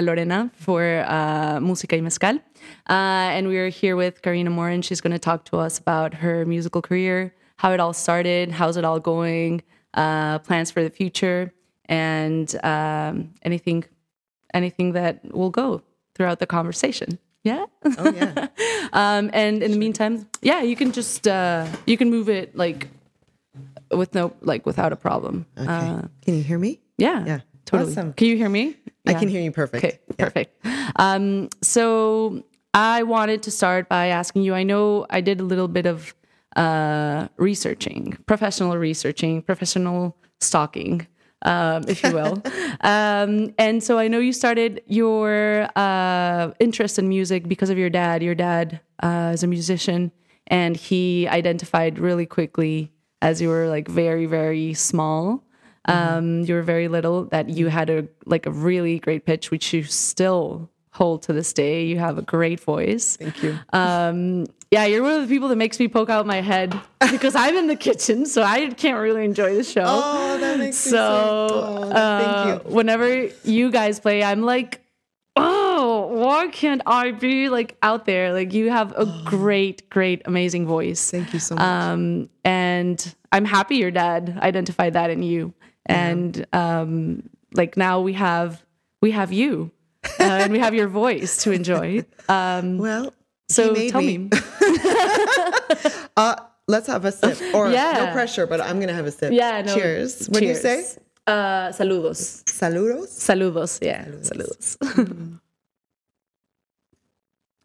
Lorena for uh, Música y Mezcal. Uh, and we are here with Karina Morin. She's going to talk to us about her musical career, how it all started, how's it all going, uh, plans for the future, and um, anything, anything that will go throughout the conversation. Yeah. Oh yeah. um, and in the meantime, yeah, you can just uh, you can move it like with no like without a problem. Okay. Uh, can you hear me? yeah. Yeah. Totally. Awesome. Can you hear me? I can hear you perfect. Okay, Yeah. perfect. Um, so I wanted to start by asking you. I know I did a little bit of uh, researching, professional researching, professional stalking, um, if you will. um, and so I know you started your uh, interest in music because of your dad. Your dad uh, is a musician, and he identified really quickly as you were like very, very small um, you were very little that you had a like a really great pitch which you still hold to this day you have a great voice Thank you. um, yeah you're one of the people that makes me poke out my head because i'm in the kitchen so i can't really enjoy the show Oh, that makes so so. Oh, uh, thank you. whenever you guys play i'm like oh why can't i be like out there like you have a great great amazing voice Thank you so much. um, and I'm happy your dad identified that in you. And um, like now we have we have you, uh, and we have your voice to enjoy. Um, well, so tell me. me, Uh, let's have a sip. Or Yeah. no pressure, but I'm gonna have a sip. yeah, no, Cheers. What do you say? Uh, saludos, Saludos. saludos, yeah, saludos.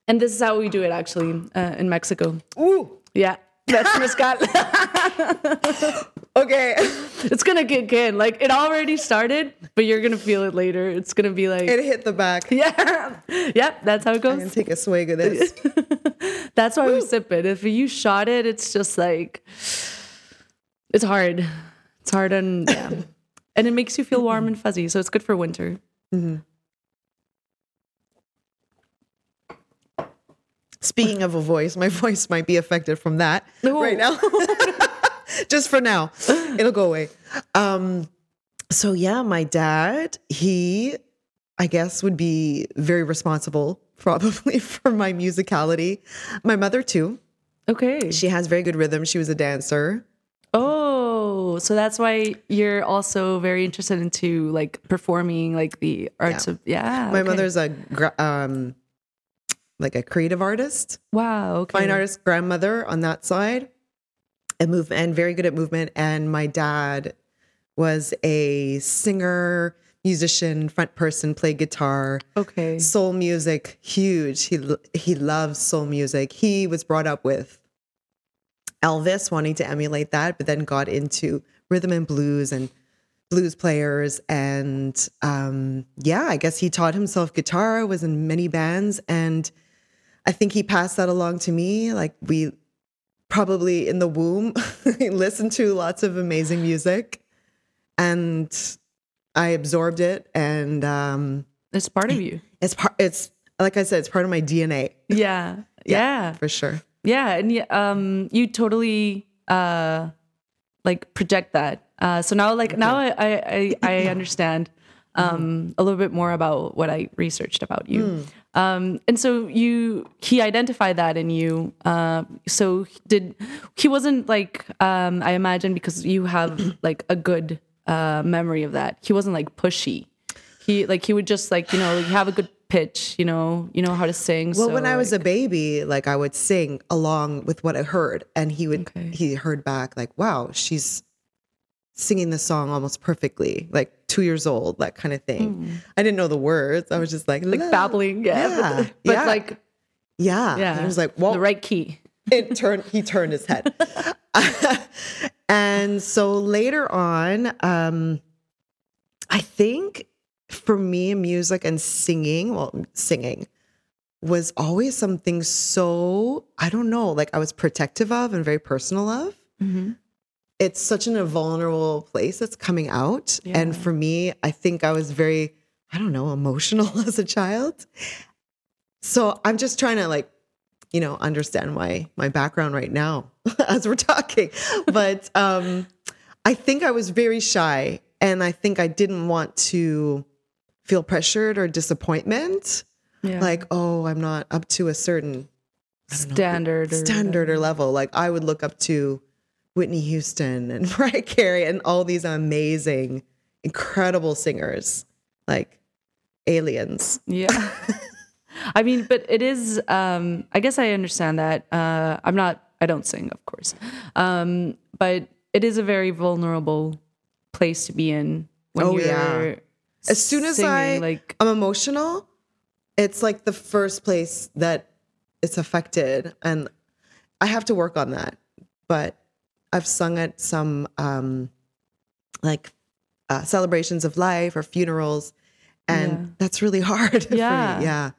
and this is how we do it actually uh, in Mexico. Ooh. Yeah, that's mezcal. Okay. it's gonna kick in. Like it already started, but you're gonna feel it later. It's gonna be like it hit the back. Yeah. Yep, that's how it I'm goes. take a swig of this. That's why we sip it. If you shot it, it's just like it's hard. It's hard and yeah. and it makes you feel warm and fuzzy, so it's good for winter. Mm-hmm. Speaking of a voice, my voice might be affected from that No. right now. Just for now. It'll go away. Um so yeah, my dad, he I guess would be very responsible probably for my musicality. My mother too. Okay. She has very good rhythm. She was a dancer. Oh, so that's why you're also very interested into like performing like the arts Yeah. of yeah. My okay. mother's a um like a creative artist. wow, okay. fine artist grandmother on that side and move and very good at movement. And my dad was a singer musician front person played guitar Okay. soul music huge. He he loves soul music. He was brought up with elvis wanting to emulate that but then got into rhythm and blues and blues players. And um yeah i guess he taught himself guitar was in many bands. And i think he passed that along to me. Like we probably in the womb listened to lots of amazing music and i absorbed it and um It's part of you. it's part it's like i said it's part of my dna Yeah. Yeah. for sure Yeah, and yeah, um, you totally uh, like project that. Uh, so now, like now, I I, I, I understand um, a little bit more about what I researched about you. Um, and so you he identified that in you. Uh, so did he wasn't like um, I imagine because you have like a good uh, memory of that. He wasn't like pushy. He like he would just like you know you have a good pitch. You know you know how to sing. well so, when i was like- a baby like i would sing along with what i heard and he would Okay. he heard back like wow she's singing the song almost perfectly like two years old that kind of thing i didn't know the words i was just like like "La." babbling, yeah, yeah, but, but yeah. like yeah yeah, i was like well the right key. it turned he turned his head and so later on um i think for me music and singing well singing was always something so i don't know like i was protective of and very personal of Mm-hmm. It's such an vulnerable place that's coming out and for me i think i was very i don't know emotional as a child so i'm just trying to like you know understand my my background right now as we're talking but um i think i was very shy and i think i didn't want to feel pressured or disappointment. Yeah. Like, oh, I'm not up to a certain standard or standard or level. Like I would look up to Whitney Houston and Mariah Carey and all these amazing, incredible singers, like aliens. Yeah. I mean, but it is um I guess I understand that. Uh I'm not I don't sing, of course. Um but it is a very vulnerable place to be in when Oh, you're yeah. As soon as singing, I like I'm emotional, it's like the first place that it's affected, and I have to work on that. But I've sung at some um, like uh, celebrations of life or funerals, and Yeah. that's really hard. for me. Yeah. yeah.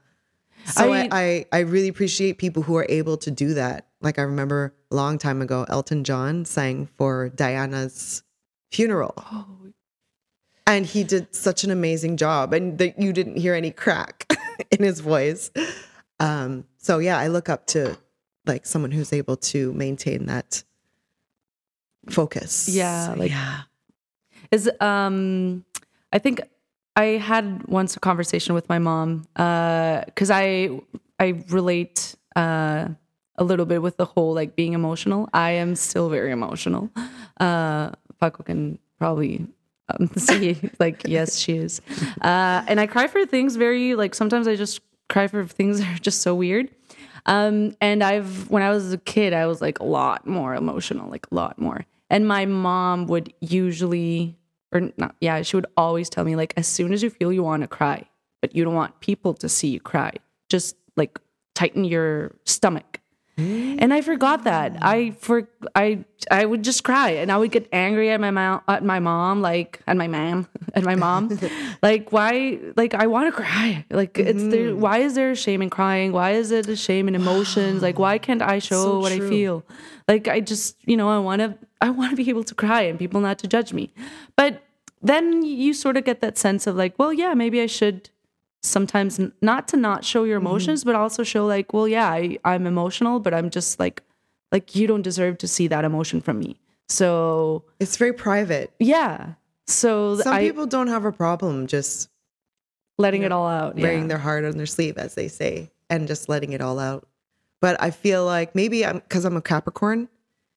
So I, I- I I really appreciate people who are able to do that. Like I remember a long time ago, Elton John sang for Diana's funeral. oh, and he did such an amazing job and that you didn't hear any crack in his voice um so yeah i look up to like someone who's able to maintain that focus. Yeah, like- yeah. is um i think i had once a conversation with my mom uh because i i relate uh a little bit with the whole like being emotional. I am still very emotional. Uh paco can probably um, see like yes she is. Uh and i cry for things very like sometimes i just cry for things that are just so weird. Um and i've when i was a kid i was like a lot more emotional like a lot more and my mom would usually or not yeah she would always tell me like as soon as you feel you want to cry but you don't want people to see you cry just like tighten your stomach and I forgot that. I for I I would just cry and I would get angry at my mom at my mom like at my mom at my mom. Like why like I want to cry. Like it's there mm-hmm. why is there shame in crying? Why is it a shame in emotions? Like why can't I show So what I feel? Like I just you know I want to I want to be able to cry and people not to judge me. But then you sort of get that sense of like well yeah maybe I should sometimes not to not show your mm-hmm. emotions but also show like well yeah I, i'm emotional but i'm just like like you don't deserve to see that emotion from me. So it's very private. Yeah. So some I, people don't have a problem just letting it all out wearing yeah. their heart on their sleeve as they say and just letting it all out. But i feel like maybe i'm because i'm a capricorn.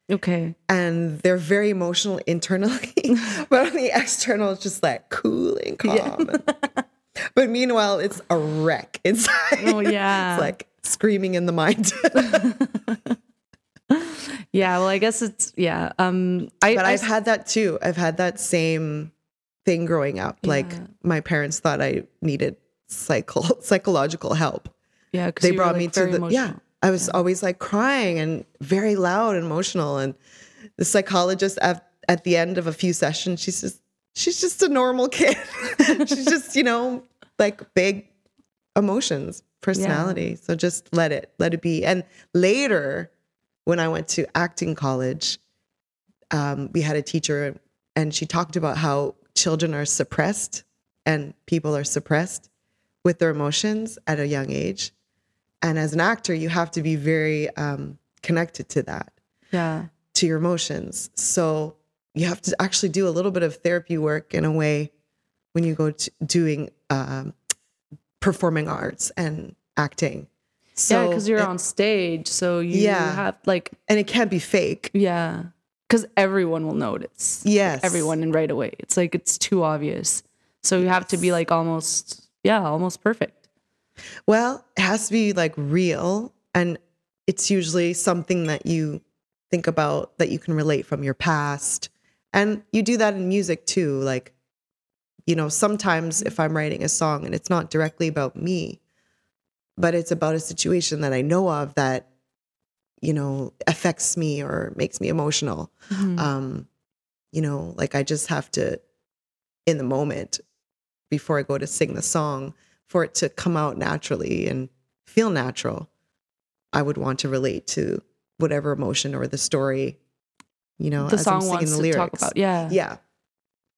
Okay. And they're very emotional internally, but on the external, it's just like cool and calm. but meanwhile, it's a wreck inside. oh yeah it's like screaming in the mind. yeah well i guess it's yeah um i but I I've had that too. I've had that same thing growing up. Like my parents thought I needed psycho psychological help. yeah They brought like, me to the yeah. I was always like crying and very loud and emotional. And the psychologist at, at the end of a few sessions, she says, she's just a normal kid. she's just, you know, like big emotions, personality. So just let it, let it be. And later, when I went to acting college, um, we had a teacher and she talked about how children are suppressed and people are suppressed with their emotions at a young age. And as an actor, you have to be very um, connected to that, yeah to your emotions. So you have to actually do a little bit of therapy work in a way when you go to doing um, performing arts and acting. So yeah because you're it- on stage so you Yeah. have like and it can't be fake. yeah because everyone will notice Yes. everyone and right away. It's like it's too obvious. So you have to be like almost yeah, almost perfect. Well, it has to be like real. And it's usually something that you think about that you can relate from your past. And you do that in music too. Like, you know, sometimes if I'm writing a song and it's not directly about me, but it's about a situation that I know of that, you know, affects me or makes me emotional. Um, you know, like I just have to, in the moment, before I go to sing the song, for it to come out naturally and feel natural, I would want to relate to whatever emotion or the story, you know, the song wants singing to talk about. Yeah. Yeah.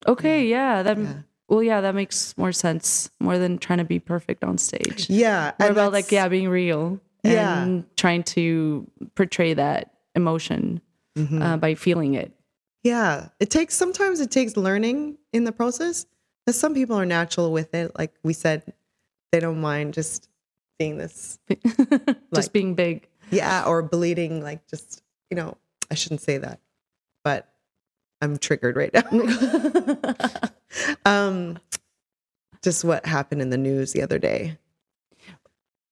Okay, yeah. That Yeah. well, yeah, that makes more sense more than trying to be perfect on stage. Yeah. More about like yeah, being real Yeah. and trying to portray that emotion Mhm. uh, by feeling it. Yeah. It takes sometimes it takes learning in the process. Because some people are natural with it. Like we said, they don't mind just being this, just Like- being big. yeah, or bleeding. Like just, you know, I shouldn't say that, but I'm triggered right now. um, just what happened in the news the other day.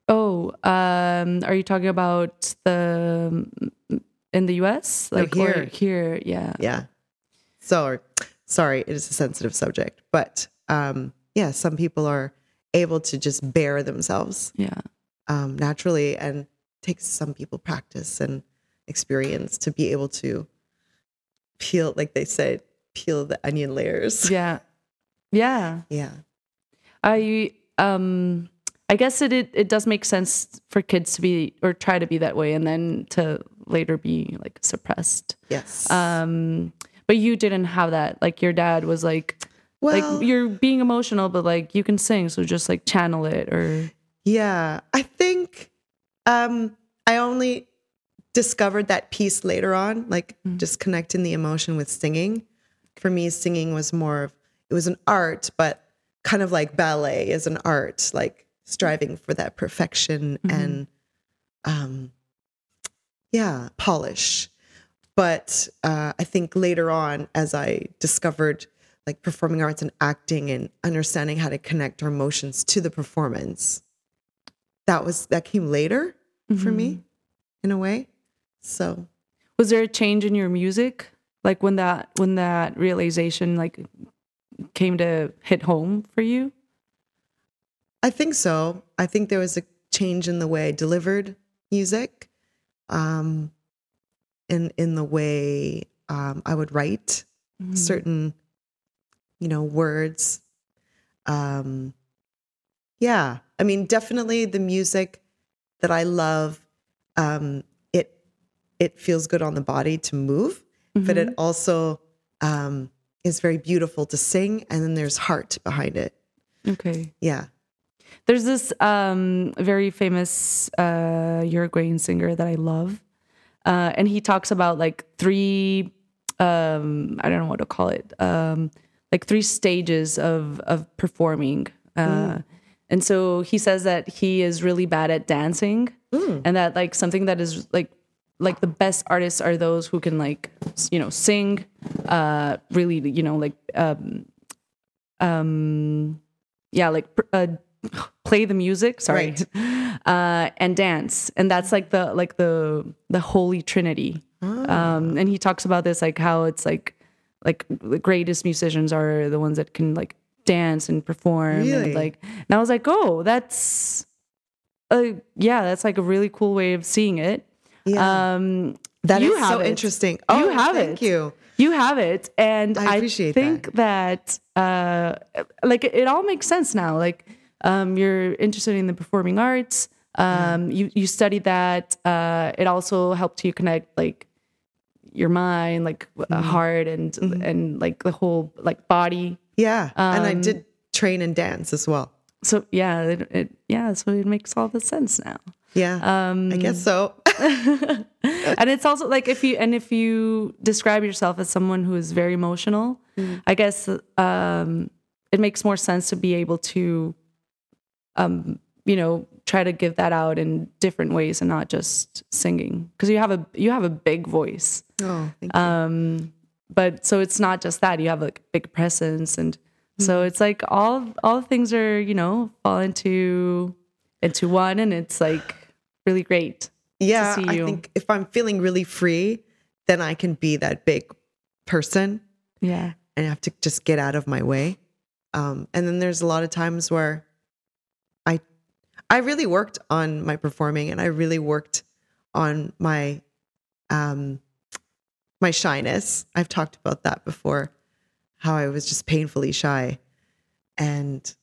Oh, um, are you talking about the in the U.S. No, Like or here. here, yeah. Yeah. So sorry, it is a sensitive subject, but um, yeah, some people are able to just bare themselves Yeah. um, naturally, and takes some people practice and experience to be able to peel, like they said, peel the onion layers. Yeah. Yeah. Yeah. I um I guess it, it it does make sense for kids to be or try to be that way and then to later be like suppressed. Yes. Um but you didn't have that. Like your dad was like well, like you're being emotional but like you can sing so just like channel it or Yeah, I think um, I only discovered that piece later on, like just connecting the emotion with singing. For me, singing was more of it was an art, but kind of like ballet is an art, like striving for that perfection and um, yeah, polish. But uh, I think later on, as I discovered like performing arts and acting and understanding how to connect our emotions to the performance, that was that came later for me in a way. So was there a change in your music like when that when that realization like came to hit home for you? I think so. I think there was a change in the way I delivered music, um, in in the way um, I would write certain, you know, words. Um, yeah, I mean, definitely the music that I love. Um, it feels good on the body to move, but it also um, is very beautiful to sing, and then there's heart behind it. Okay. Yeah. There's this um, very famous uh, Uruguayan singer that I love, uh, and he talks about like three. Um, I don't know what to call it. Um, like three stages of of performing, uh, and so he says that he is really bad at dancing, and that like something that is like like the best artists are those who can like you know sing, uh, really you know like um, um, yeah like uh, play the music sorry uh and dance. And that's like the like the the holy trinity. Um and he talks about this like how it's like like the greatest musicians are the ones that can like dance and perform Really? and like and i was like oh that's uh yeah that's like a really cool way of seeing it Yeah. um That is you have so it. interesting. Oh, you have thank it. you. You have it, and I I, think that, uh, like it, all makes sense now. Like um, you're interested in the performing arts. Um, you you studied that. Uh, it also helped you connect like your mind, like Mm-hmm. uh heart, and and like the whole like body. Yeah. and I Um, did train and dance as well. So yeah, it, it yeah, so it makes all the sense now. Yeah. Um, I guess so. and it's also like if you and if you describe yourself as someone who is very emotional i guess um it makes more sense to be able to um you know try to give that out in different ways and not just singing because you have a you have a big voice oh, thank you. um but so it's not just that you have like big presence and so it's like all all things are you know fall into into one and it's like really great yeah. see I think if I'm feeling really free, then I can be that big person yeah and I have to just get out of my way. Um, and then there's a lot of times where I I really worked on my performing and I really worked on my um my shyness. I've talked about that before, how I was just painfully shy. And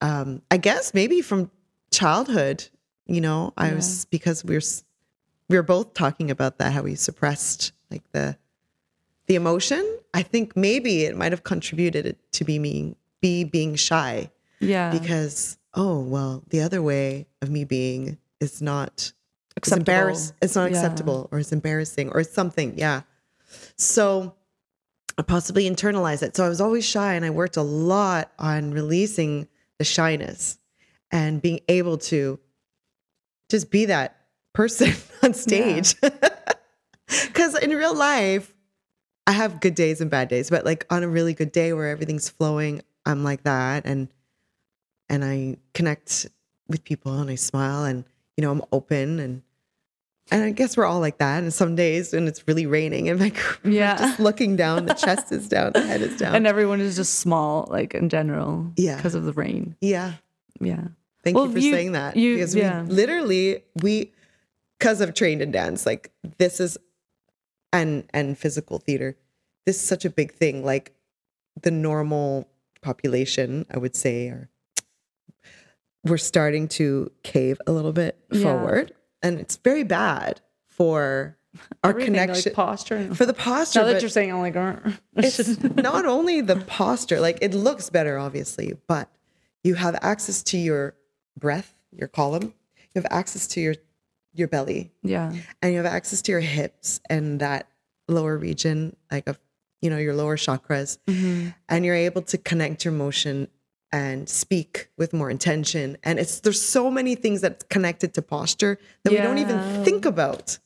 um I guess maybe from childhood, you know, I was because we were we were both talking about that how we suppressed like the the emotion i think maybe it might have contributed to be me be being shy yeah because oh well the other way of me being is not Acceptable. embarrass it's not Yeah. acceptable or it's embarrassing or it's something yeah so I possibly internalize it. So I was always shy and I worked a lot on releasing the shyness and being able to just be that person on stage. Because in real life, I have good days and bad days, but like on a really good day where everything's flowing, I'm like that. And and I connect with people and I smile and you know, I'm open and and I guess we're all like that. And some days when it's really raining and like Yeah. just looking down, the chest is down, the head is down. and everyone is just small, like in general, Yeah. because of the rain. yeah. Yeah, Thank Well, you for you- saying that. you- because yeah. we literally we because I've trained in dance, like this is and and physical theater, this is such a big thing. Like the normal population, I would say, are we're starting to cave a little bit Yeah. forward. And it's very bad for our Everything, like, connection posture. for the posture. now that you're saying, I'm like, "Uh." it's not only the posture, like it looks better, obviously, but you have access to your breath, your column. You have access to your your belly, yeah, and you have access to your hips and that lower region, like of you know your lower chakras, and you're able to connect your motion and speak with more intention. And it's there's so many things that's connected to posture that we don't even think about.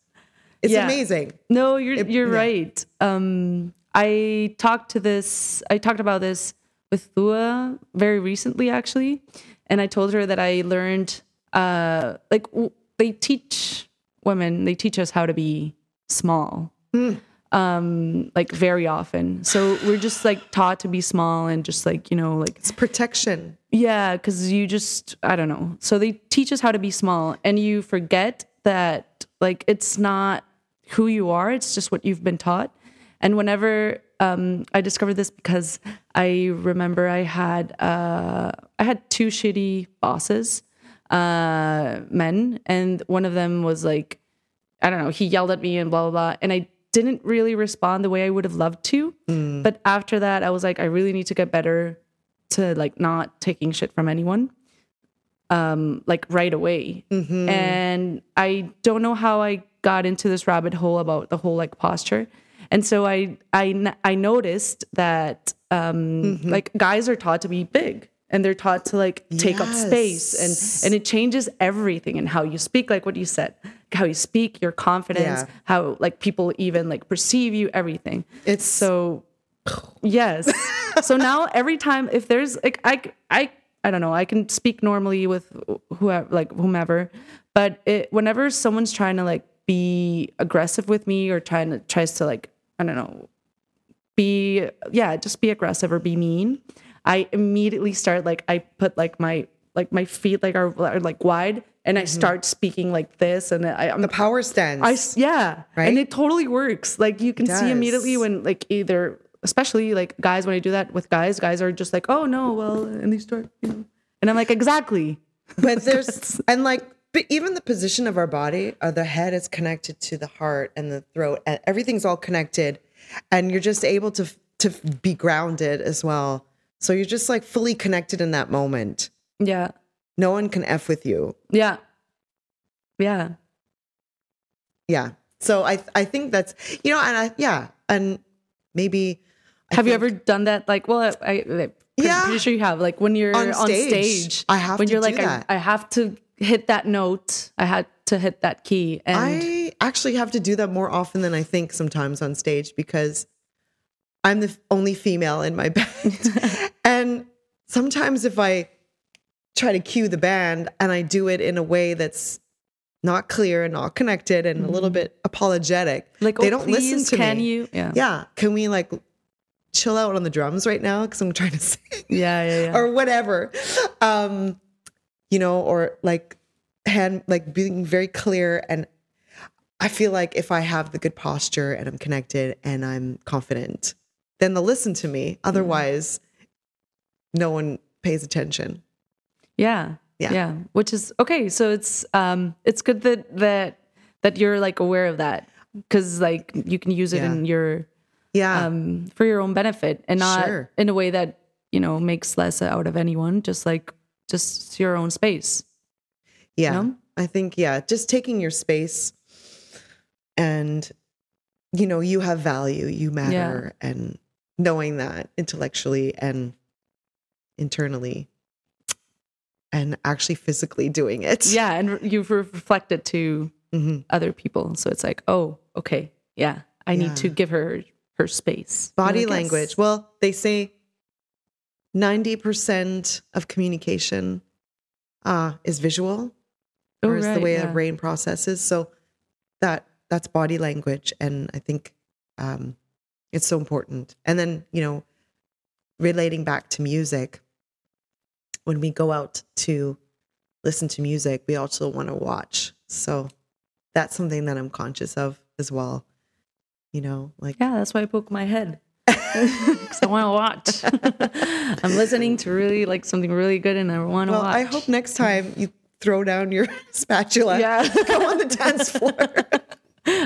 It's Yeah. amazing. No, you're It- you're yeah. right. Um, I talked to this. I talked about this with Thua very recently, actually, and I told her that I learned, uh, like w- they teach women, they teach us how to be small, um, like very often. So we're just like taught to be small and just like you know, like It's protection. yeah, because you just, I don't know. So they teach us how to be small, and you forget that, like, it's not who you are, it's just what you've been taught. And whenever um, I discovered this, because I remember I had, uh, I had two shitty bosses, uh, men, and one of them was like, I don't know, he yelled at me and blah, blah, blah. And I didn't really respond the way I would have loved to. But after that, I was like, I really need to get better to like not taking shit from anyone um like right away. And i don't know how i got into this rabbit hole about the whole like posture and so I I I noticed that um like guys are taught to be big and they're taught to like take up space and and it changes everything and how you speak like what you said how you speak your confidence Yeah. how like people even like perceive you everything It's so yes. so now every time if there's like I I I don't know, I can speak normally with whoever like whomever, but it whenever someone's trying to like be aggressive with me or trying to tries to like I don't know, be yeah, just be aggressive or be mean, I immediately start like I put like my like my feet like are, are like wide and I mm-hmm. start speaking like this and I, I'm the power stance. I yeah, Right? and it totally works. Like you can see immediately when like either, especially like guys when I do that with guys, guys are just like, oh no, well, and they start, you know, and I'm like, exactly. but there's and like but even the position of our body uh, the head is connected to the heart and the throat and everything's all connected and you're just able to to be grounded as well so you're just like fully connected in that moment Yeah, no one can f with you yeah, yeah, yeah so i i think that's you know and i yeah and maybe I have you ever done that? Like, well, I, I I'm Yeah. pretty sure you have. Like when you're On on stage, stage, I have when to you're do like, that. I, I have to hit that note. I had to hit that key, and I actually have to do that more often than I think sometimes on stage because I'm the only female in my band. and sometimes if I try to cue the band and I do it in a way that's not clear and not connected and a little bit apologetic, Mm-hmm. like, they oh, don't please, listen to can me. you? Yeah, Yeah. Can we like chill out on the drums right now? Because I'm trying to sing yeah, yeah, yeah. or whatever. Um, you know, or like hand like being very clear and I feel like if I have the good posture and I'm connected and I'm confident, then they'll listen to me. Otherwise, no one pays attention. Yeah. Yeah. Yeah. Which is okay. So it's um it's good that that that you're like aware of that because like you can use it Yeah. in your Yeah. um for your own benefit and not Sure. in a way that you know makes less out of anyone. Just like just your own space. yeah. know? I think, yeah, just taking your space and, you know, you have value, you matter. And knowing that intellectually and internally and actually physically doing it. Yeah, and you've re- reflected to Mhm. other people, so it's like, oh, okay, yeah, I need to give her her space. Body language. Well, they say 90% of communication uh, is visual Oh, or is the way yeah. a brain processes. So that that's body language. And I think um, it's so important. And then, you know, relating back to music, when we go out to listen to music, we also want to watch. So that's something that I'm conscious of as well. You know, like Yeah, that's why I poke my head. Because I want to watch. I'm listening to really like something really good, and I want to Well, watch. I hope next time you throw down your spatula. Yeah. Go on the dance floor.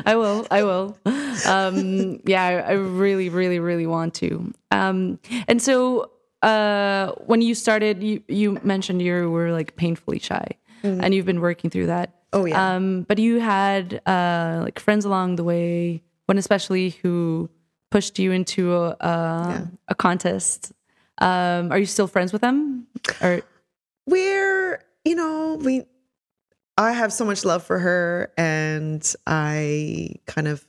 I will. I will. Um, yeah, I, I really, really, really want to. Um, and so, uh, when you started, you you mentioned you were like painfully shy, and you've been working through that. Oh, yeah. Um, but you had uh, like friends along the way, one especially who pushed you into a a, a contest. Um, are you still friends with them? Or We're, you know, we I have so much love for her and I kind of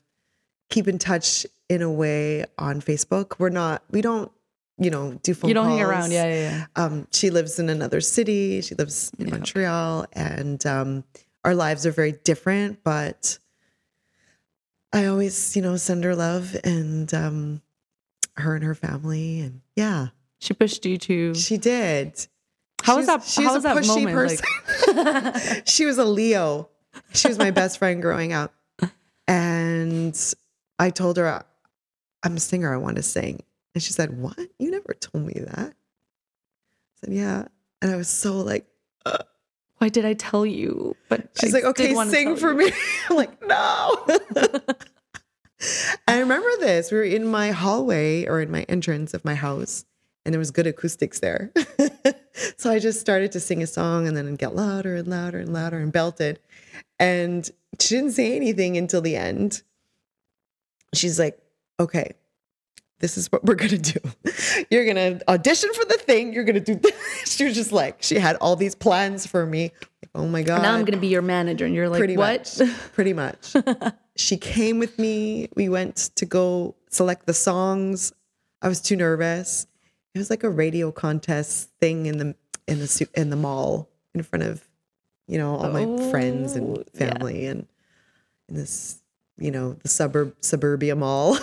keep in touch in a way on Facebook. We're not we don't, you know, do phone you don't hang around? Yeah, yeah, yeah. um, she lives in another city. She lives in Montreal, and um, our lives are very different. But I always, you know, send her love and um, her and her family, and yeah, She pushed you to. she did. How was that- She's how a was that pushy moment, person. she was a Leo. She was my best friend growing up, and I told her I'm a singer. I want to sing, and she said, "What? You never told me that." I said, "Yeah," and I was so like, Why did I tell you? But She's I like, okay, sing for you." me. I'm like, no. I remember this. We were in my hallway or in my entrance of my house, and there was good acoustics there. so I just started to sing a song and then get louder and louder and louder and belted. And she didn't say anything until the end. She's like, okay, this is what we're gonna do. You're gonna audition for the thing. You're gonna do this. She was just like, she had all these plans for me. Like, oh my God Now I'm gonna be your manager, and you're like, pretty what? much pretty much she came with me we went to go select the songs i was too nervous it was like a radio contest thing in the in the in the mall in front of you know all my friends Oh, and yeah. family and in this you know the suburb suburbia mall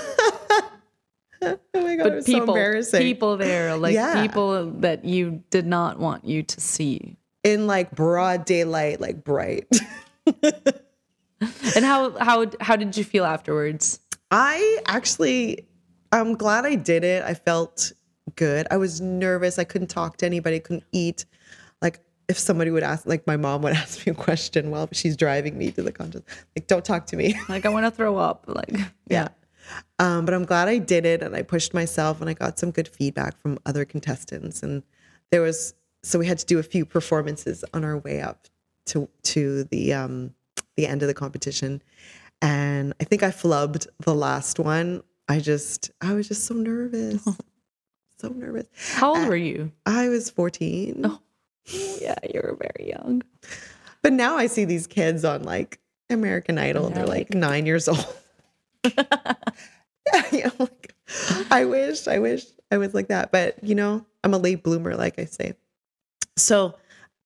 oh my god it But was so people, embarrassing people there, like Yeah. people that you did not want you to see. in like broad daylight like bright And how how how did you feel afterwards? I actually, I'm glad I did it. I felt good. I was nervous. I couldn't talk to anybody, couldn't eat. Like, if somebody would ask, like, my mom would ask me a question while she's driving me to the contest, like, don't talk to me. Like I want to throw up. Like yeah. Um, but I'm glad I did it and I pushed myself and I got some good feedback from other contestants. And there was, so we had to do a few performances on our way up to, to the, um, the end of the competition. And I think I flubbed the last one. I just, I was just so nervous. so nervous. how old were you? I was 14. Oh. Yeah, you were very young. But now I see these kids on like American Idol. Yeah, they're like nine years old. yeah, like, I wish, I wish I was like that. But you know, I'm a late bloomer, like I say. So,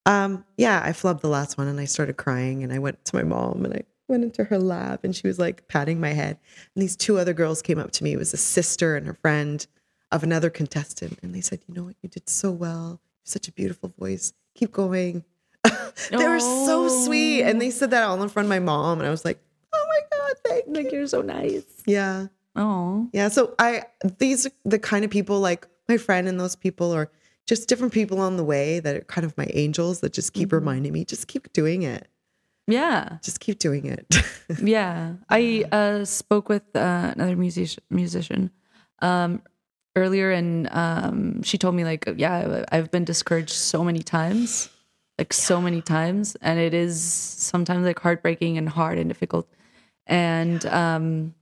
um, yeah, I flubbed the last one and I started crying and I went to my mom and I went into her lab and she was like patting my head. And these two other girls came up to me. It was a sister and her friend of another contestant. And they said, you know what, you did so well. Such a beautiful voice. Keep going. they were so sweet. And they said that all in front of my mom. And I was like, oh thank you. Like you're so nice. Yeah. Oh, Yeah. So I these are the kind of people like my friend and those people or just different people on the way that are kind of my angels that just keep reminding me, just keep doing it. yeah. Just keep doing it. Yeah, I uh, spoke with uh, another musician musician um, earlier, and um, she told me like, yeah, I've been discouraged so many times, like so many times, and it is sometimes like heartbreaking and hard and difficult, and um,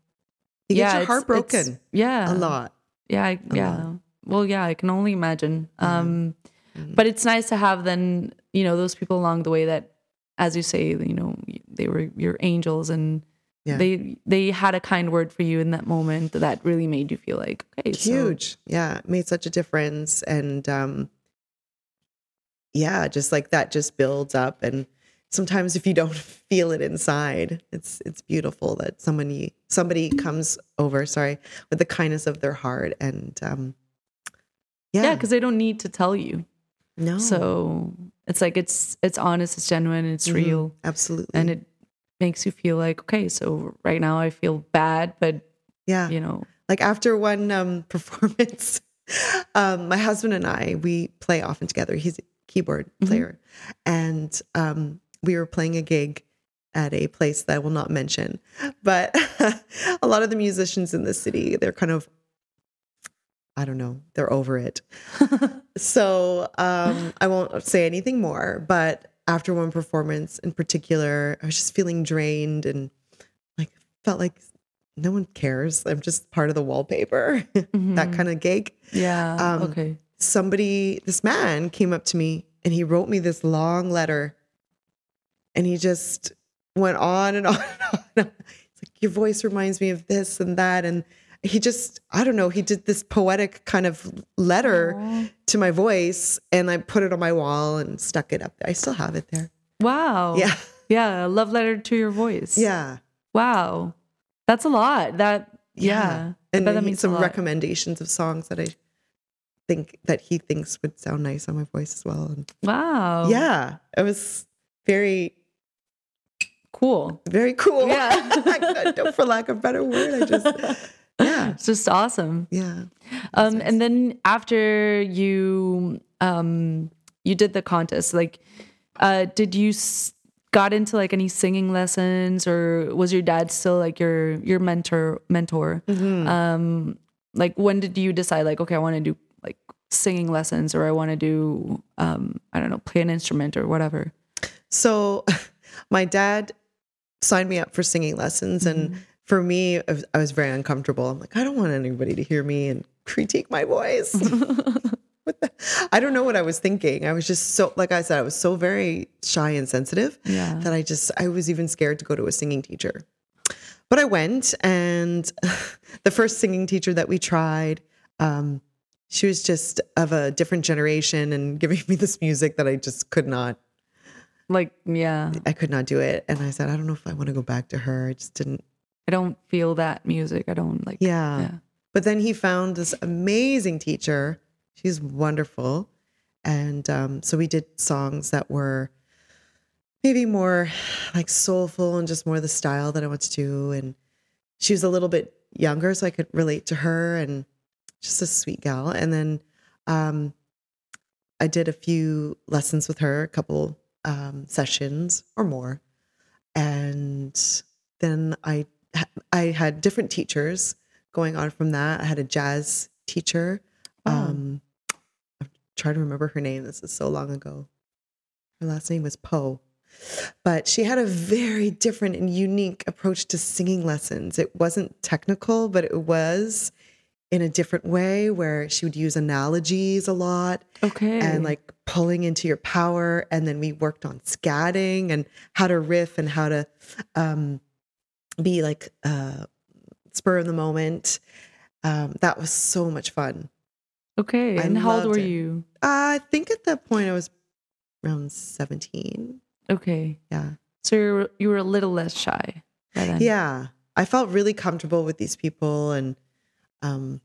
You yeah, get your heart broken yeah, a lot. Yeah, I, yeah. Well, yeah, I can only imagine. Um, Mm-hmm. but it's nice to have then you know those people along the way that, as you say, you know, they were your angels and Yeah. they they had a kind word for you in that moment that really made you feel like okay, so- huge yeah it made such a difference and um yeah just like that just builds up and sometimes if you don't feel it inside it's it's beautiful that somebody somebody comes over sorry with the kindness of their heart and um yeah, yeah, because they don't need to tell you. no. So it's like it's it's honest, it's genuine, it's Mhm. real, absolutely. And it makes you feel like okay, so right now I feel bad, but yeah. you know, like after one um performance um my husband and i we play often together. He's a keyboard player. And um we were playing a gig at a place that i will not mention but a lot of the musicians in the city they're kind of i don't know they're over it. So um i won't say anything more but after one performance in particular i was just feeling drained and like felt like no one cares. I'm just part of the wallpaper that kind of gig. Yeah, Um, okay, somebody this man came up to me and he wrote me this long letter and he just went on and on and on. It's like your voice reminds me of this and that. And he just i don't know he did this poetic kind of letter Aw. to my voice and i put it on my wall and stuck it up there. I still have it there. Wow, yeah. Yeah, a love letter to your voice, yeah. Wow, that's a lot. That yeah, I and that means some recommendations of songs that i think that he thinks would sound nice on my voice as well. And wow, yeah. It was very cool. very cool Yeah. for lack of a better word i just yeah It's just awesome. yeah Um, and then after you um you did the contest, like, uh, did you s- got into like any singing lessons, or was your dad still like your your mentor mentor? Um, like when did you decide like okay, I want to do like singing lessons, or I want to do um I don't know play an instrument or whatever. so my dad signed me up for singing lessons. And for me I was, very uncomfortable. I'm like i don't want anybody to hear me and critique my voice. What the, i don't know what i was thinking. I was just so like i said i was so very shy and sensitive Yeah. that i just i was even scared to go to a singing teacher. But i went and the first singing teacher that we tried um, she was just of a different generation and giving me this music that i just could not Like yeah, I could not do it. And I said, I don't know if I want to go back to her. I just didn't. I don't feel that music. I don't like Yeah. yeah. But then he found this amazing teacher. She's wonderful. And um, so we did songs that were maybe more like soulful and just more the style that I want to do. And she was a little bit younger, so I could relate to her and just a sweet gal. And then um, I did a few lessons with her, a couple um, sessions or more. And then I I had different teachers going on from that. I had a jazz teacher. Wow. Um, I'm trying to remember her name. This is so long ago. Her last name was Poe. But she had a very different and unique approach to singing lessons. It wasn't technical, but it was in a different way where she would use analogies a lot Okay. and like pulling into your power. And then we worked on scatting and how to riff and how to um, be like uh, spur of the moment. Um, that was so much fun. okay. I And how old were it. you? I think at that point I was around 17. Okay. Yeah. So you were, you were a little less shy. Yeah. I felt really comfortable with these people and um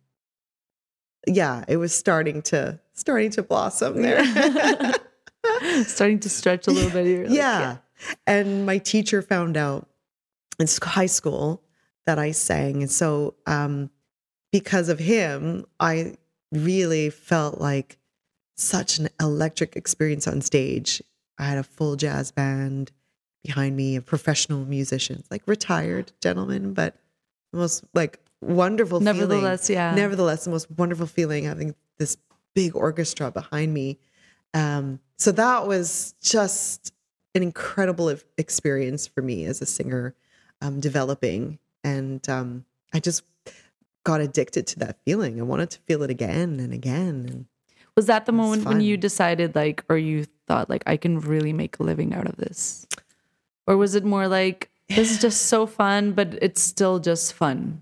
yeah, it was starting to starting to blossom there. Starting to stretch a little bit. Like, yeah. And my teacher found out in high school that I sang. And so, um, because of him, I really felt like such an electric experience on stage. I had a full jazz band behind me and professional musicians, like retired gentlemen, but most like wonderful feeling. Nevertheless, yeah. Nevertheless, the most wonderful feeling having this big orchestra behind me. Um, so that was just an incredible experience for me as a singer, um, developing. And um, I just, got addicted to that feeling. I wanted to feel it again and again. And Was that the moment when you decided, like, or you thought, like, I can really make a living out of this? Or was it more like, this is just so fun, but it's still just fun?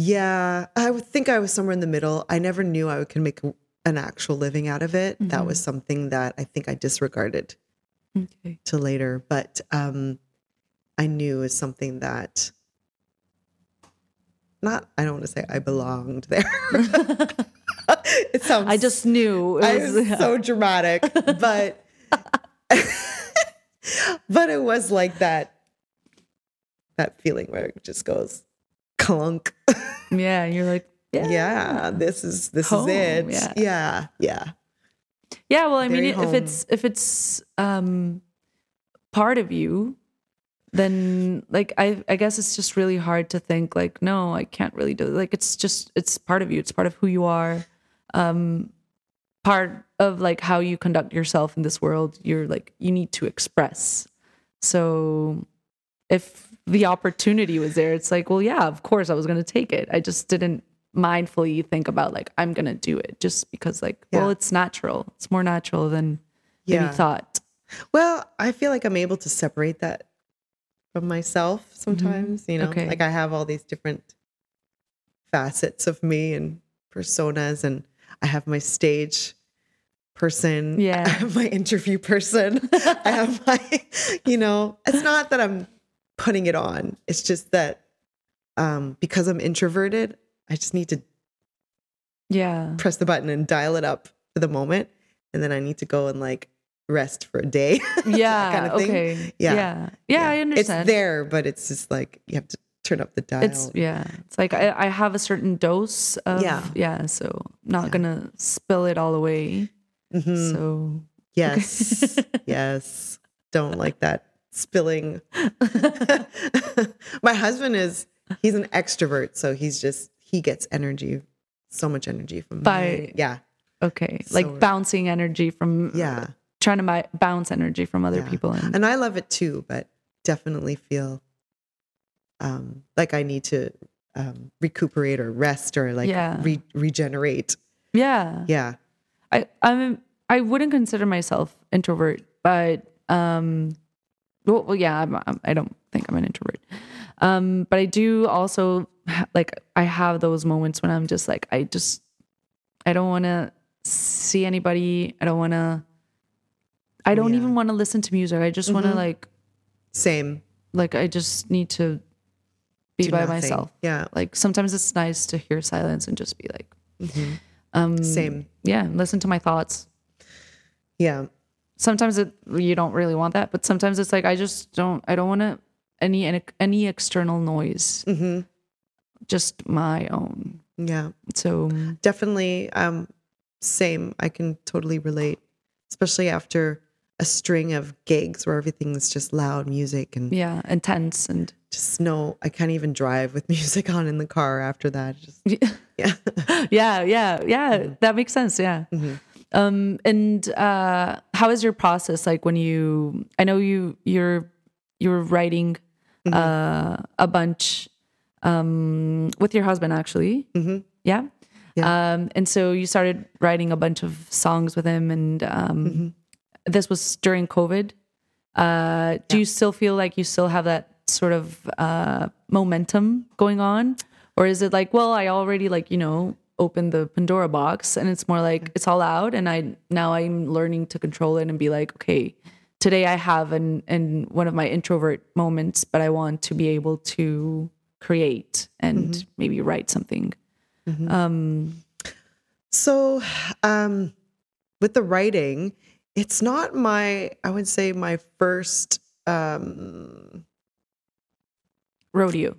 Yeah, I would think I was somewhere in the middle. I never knew I could make an actual living out of it. That was something that I think I disregarded Okay. to later, but um, I knew is something that not. I don't want to say I belonged there. it sounds. I just knew. It I was, was so dramatic, but but it was like that that feeling where it just goes clunk. yeah, you're like, yeah. yeah, this is this Home, is it. yeah. yeah, yeah. Yeah, well, I mean, Very if it's if it's um part of you, then like I I guess it's just really hard to think like no, I can't really do it. Like it's just it's part of you. It's part of who you are. Um part of like how you conduct yourself in this world. You're like you need to express. So if the opportunity was there, it's like, well, yeah, of course I was going to take it. I just didn't mindfully think about like I'm going to do it just because like, well, it's natural. It's more natural than Yeah. maybe thought. Well, I feel like I'm able to separate that from myself sometimes, you know. Mm-hmm. Okay. Like I have all these different facets of me and personas and I have my stage person. Yeah. I have my interview person. I have my, you know, it's not that I'm putting it on. It's just that um because I'm introverted, I just need to Yeah. press the button and dial it up for the moment. And then I need to go and like rest for a day. Yeah. kind of thing. okay. Yeah. Yeah. Yeah. I understand. It's there, but it's just like you have to turn up the dial. It's yeah. It's like I, I have a certain dose of Yeah. yeah. So not gonna spill it all away. Mhm. So Yes. yes. Don't like that spilling. My husband is he's an extrovert, so he's just he gets energy, so much energy from By- me. yeah, okay, So- like bouncing energy from yeah, trying to bounce energy from other yeah. people and and I love it too, but definitely feel um like I need to um recuperate or rest or like Yeah. re- regenerate. yeah. Yeah. I I'm I wouldn't consider myself introvert, but um, well, well yeah, I'm, I'm, I don't think I'm an introvert. Um, but I do also like I have those moments when I'm just like I just I don't want to see anybody. I don't want to. I don't Yeah. even want to listen to music. I just want to like Same. like I just need to be Do by nothing. myself. Yeah. Like sometimes it's nice to hear silence and just be like, Mm-hmm. um, Same. yeah, listen to my thoughts. Yeah. Sometimes it you don't really want that but sometimes it's like i just don't i don't want to any any external noise. Hmm just my own. Yeah. so definitely um same. I can totally relate especially after a string of gigs where everything's just loud music and yeah intense and just no i can't even drive with music on in the car after that. Just yeah. Yeah yeah yeah. That makes sense yeah um and uh how is your process? Like when you i know you you're you're writing uh a bunch um with your husband actually. Mhm. yeah? Um and so you started writing a bunch of songs with him and um this was during covid. Uh do you still feel like you still have that sort of uh momentum going on? Or is it like well i already like you know opened the pandora box and it's more like it's all out and i now i'm learning to control it and be like okay today i have an and one of my introvert moments but i want to be able to create and maybe write something. Um so um with the writing it's not my i would say my first um rodeo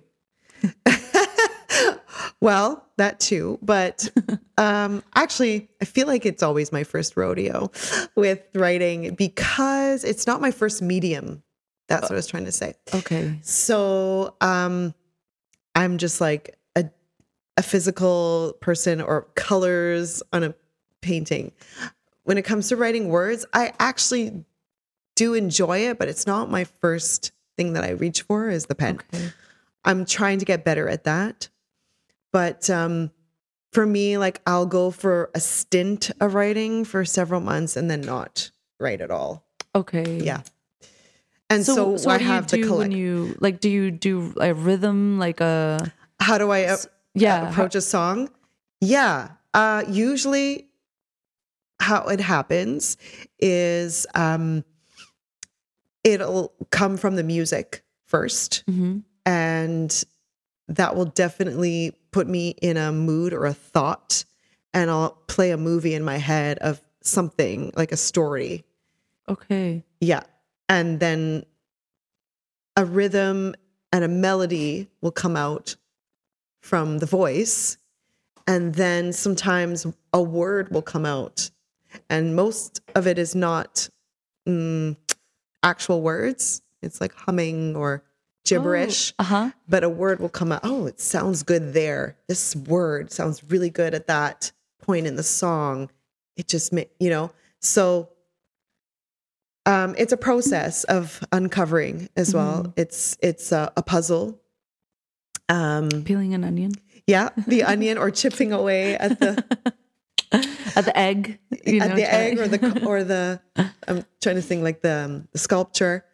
well, that too, but um actually I feel like it's always my first rodeo with writing because it's not my first medium. That's what I was trying to say. okay So, um I'm just like a a physical person or colors on a painting. When it comes to writing words, I actually do enjoy it, but it's not my first thing that I reach for is the pen. okay I'm trying to get better at that. But um, for me, like I'll go for a stint of writing for several months and then not write at all. Okay. Yeah. And so, So, so I what do you have the do collect. when you like? Do you do a rhythm like a? How do I uh, Yeah. approach a song? Yeah. Uh, usually, how it happens is um, it'll come from the music first, Mhm. and that will definitely put me in a mood or a thought, and I'll play a movie in my head of something like a story. Okay. Yeah. And then a rhythm and a melody will come out from the voice. And then sometimes a word will come out. And most of it is not mm, actual words, it's like humming or gibberish. Uh huh. But a word will come out. Oh, it sounds good there. This word sounds really good at that point in the song. It just, you know, so um, it's a process of uncovering as well. It's it's a, a puzzle. Um, Peeling an onion yeah, the onion or chipping away at the at the egg. You at know, the egg or the or the. I'm trying to think like the, um, the sculpture,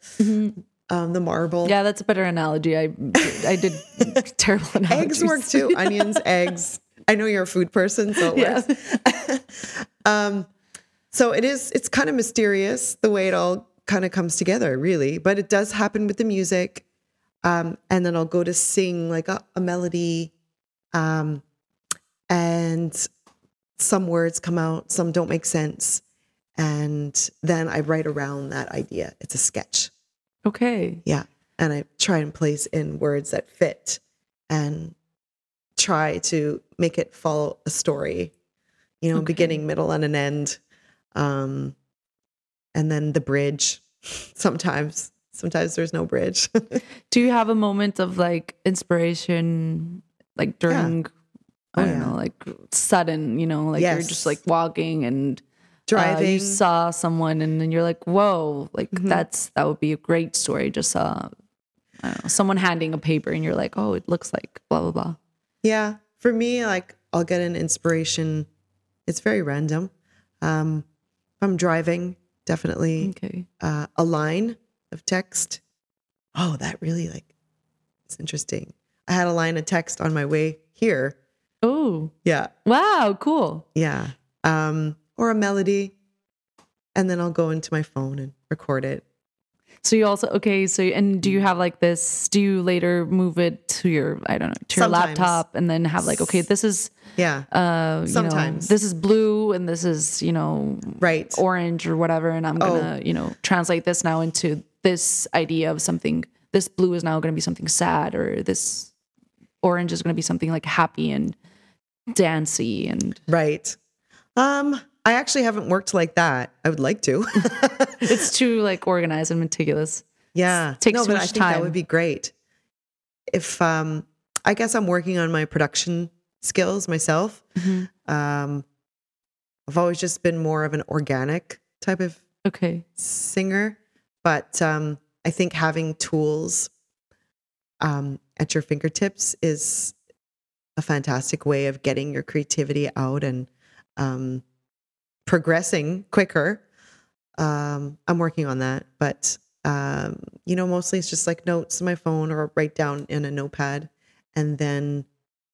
um, the marble. Yeah, that's a better analogy. I I did terrible analogies. eggs work too. Onions, eggs. I know you're a food person, so it Yeah. works. um, so it is. It's kind of mysterious the way it all kind of comes together, really. But it does happen with the music, um, and then I'll go to sing like a, a melody, um, and some words come out, some don't make sense, and then I write around that idea. It's a sketch. Okay. Yeah. And I try and place in words that fit and try to make it follow a story, you know, Okay. beginning, middle, and an end. Um, and then the bridge. Sometimes, sometimes there's no bridge. Do you have a moment of like inspiration, like during? I Oh, don't yeah. know, like sudden, you know, like you're just like walking and uh, Driving. you saw someone and then you're like, whoa, like Mhm. that's that would be a great story. Just saw, I someone handing a paper and you're like, oh, it looks like blah blah blah. Yeah. For me, like I'll get an inspiration. It's very random. Um, I'm driving, definitely Okay. uh, a line of text. Oh, that really like it's interesting. I had a line of text on my way here. Oh, Yeah. wow, cool. Yeah. Um, or a melody. And then I'll go into my phone and record it. So you also okay. So and do you have like this? Do you later move it to your I don't know to your Sometimes. laptop and then have like okay, this is Yeah. uh you know, Sometimes. this is blue and this is you know Right. orange or whatever, and I'm gonna you know translate this now into this idea of something. This blue is now gonna be something sad, or this orange is gonna be something like happy and dancey and Right. Um, I actually haven't worked like that. I would like to. it's too like organized and meticulous. yeah. Takes no, too but I much think that would be great. If um I guess I'm working on my production skills myself. Mm-hmm. Um I've always just been more of an organic type of Okay. singer, but um, I think having tools um, at your fingertips is a fantastic way of getting your creativity out and um, progressing quicker. Um, I'm working on that, but um, you know, mostly it's just like notes on my phone or write down in a notepad, and then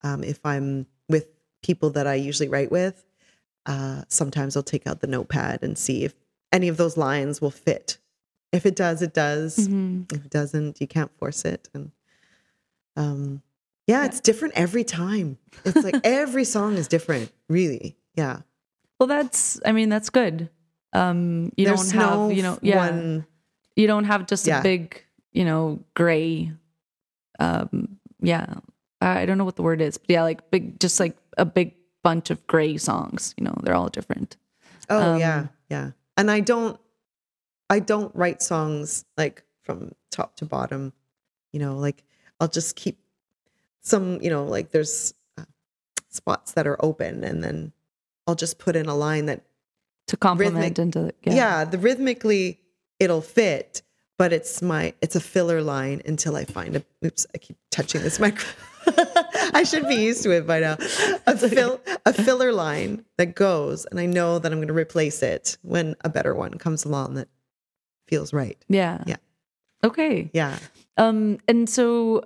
um, if I'm with people that I usually write with, uh, sometimes I'll take out the notepad and see if any of those lines will fit. If it does, it does. Mhm. If it doesn't, you can't force it. And um, yeah, it's different every time. It's like every song is different, really. Yeah. Well, that's I mean that's good. Um, you There's don't have no you know yeah one. you don't have just Yeah. a big you know gray um yeah I don't know what the word is but yeah like big just like a big bunch of gray songs you know they're all different Oh um, yeah, yeah. And I don't, I don't write songs like from top to bottom. You know, like I'll just keep some. You know, like there's uh, spots that are open, and then I'll just put in a line that to complement into yeah. yeah. the rhythmically it'll fit but it's my it's a filler line until i find a oops i keep touching this microphone I should be used to it by now. A, fill, a filler line that goes, and I know that I'm going to replace it when a better one comes along that feels right. Yeah. Yeah. Okay. Yeah. Um, and so,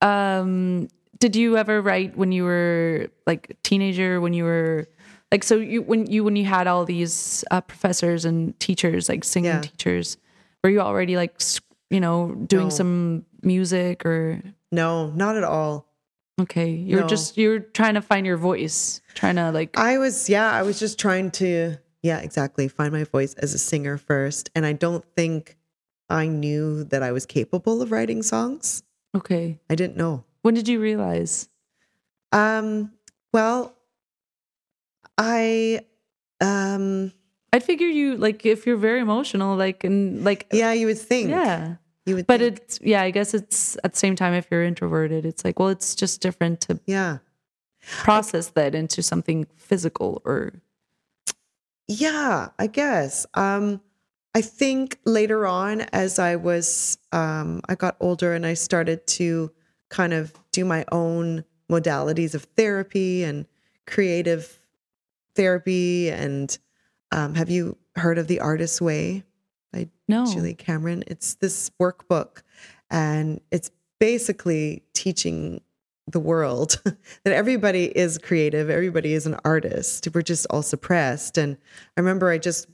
um, did you ever write when you were like teenager? When you were like, so you when you when you had all these uh, professors and teachers, like singing Yeah. teachers, were you already like you know doing No. some music or? No, not at all. Okay, you're No. just you're trying to find your voice, trying to like I was, yeah, I was just trying to, yeah, exactly, find my voice as a singer first. And I don't think I knew that I was capable of writing songs. okay. I didn't know. When did you realize? Um, well, I, um, I'd figure you like if you're very emotional, like and like yeah, you would think. yeah. You would But think. it's yeah, I guess it's at the same time if you're introverted, it's like well, it's just different to yeah. process that into something physical or Yeah, I guess. Um, I think later on, as I was, um, I got older and I started to kind of do my own modalities of therapy and creative therapy. And um, have you heard of the Artist's Way by no. Julie Cameron? It's this workbook, and it's basically teaching the world that everybody is creative, everybody is an artist. We're just all suppressed. And I remember I just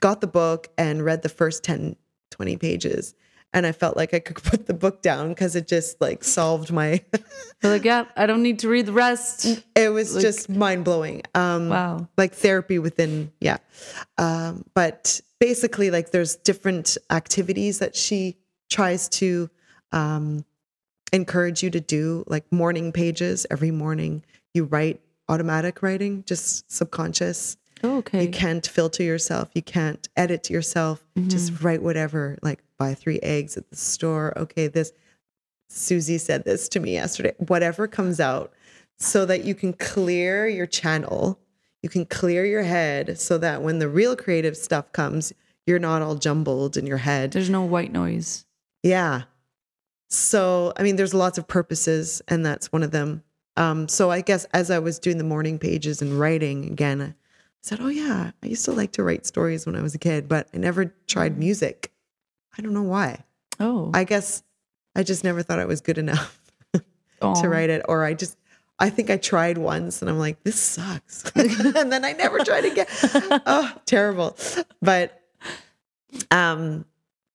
got the book and read the first 10, 20 pages. And I felt like I could put the book down because it just like solved my, like, yeah, I don't need to read the rest. it was just mind blowing. Um, Wow. like therapy within yeah um, but basically like there's different activities that she tries to um, encourage you to do like morning pages every morning you write automatic writing just subconscious Oh, okay. you can't filter yourself you can't edit yourself just write whatever like buy three eggs at the store okay this susie said this to me yesterday whatever comes out so that you can clear your channel you can clear your head so that when the real creative stuff comes you're not all jumbled in your head There's no white noise. yeah. So, I mean, there's lots of purposes, and that's one of them. Um, so, I guess as I was doing the morning pages and writing again, said, Oh, yeah, I used to like to write stories when I was a kid, but I never tried music. I don't know why. Oh. I guess I just never thought I was good enough to write it, or I just, I think I tried once and I'm like, this sucks. and then I never tried again. oh, terrible. But um,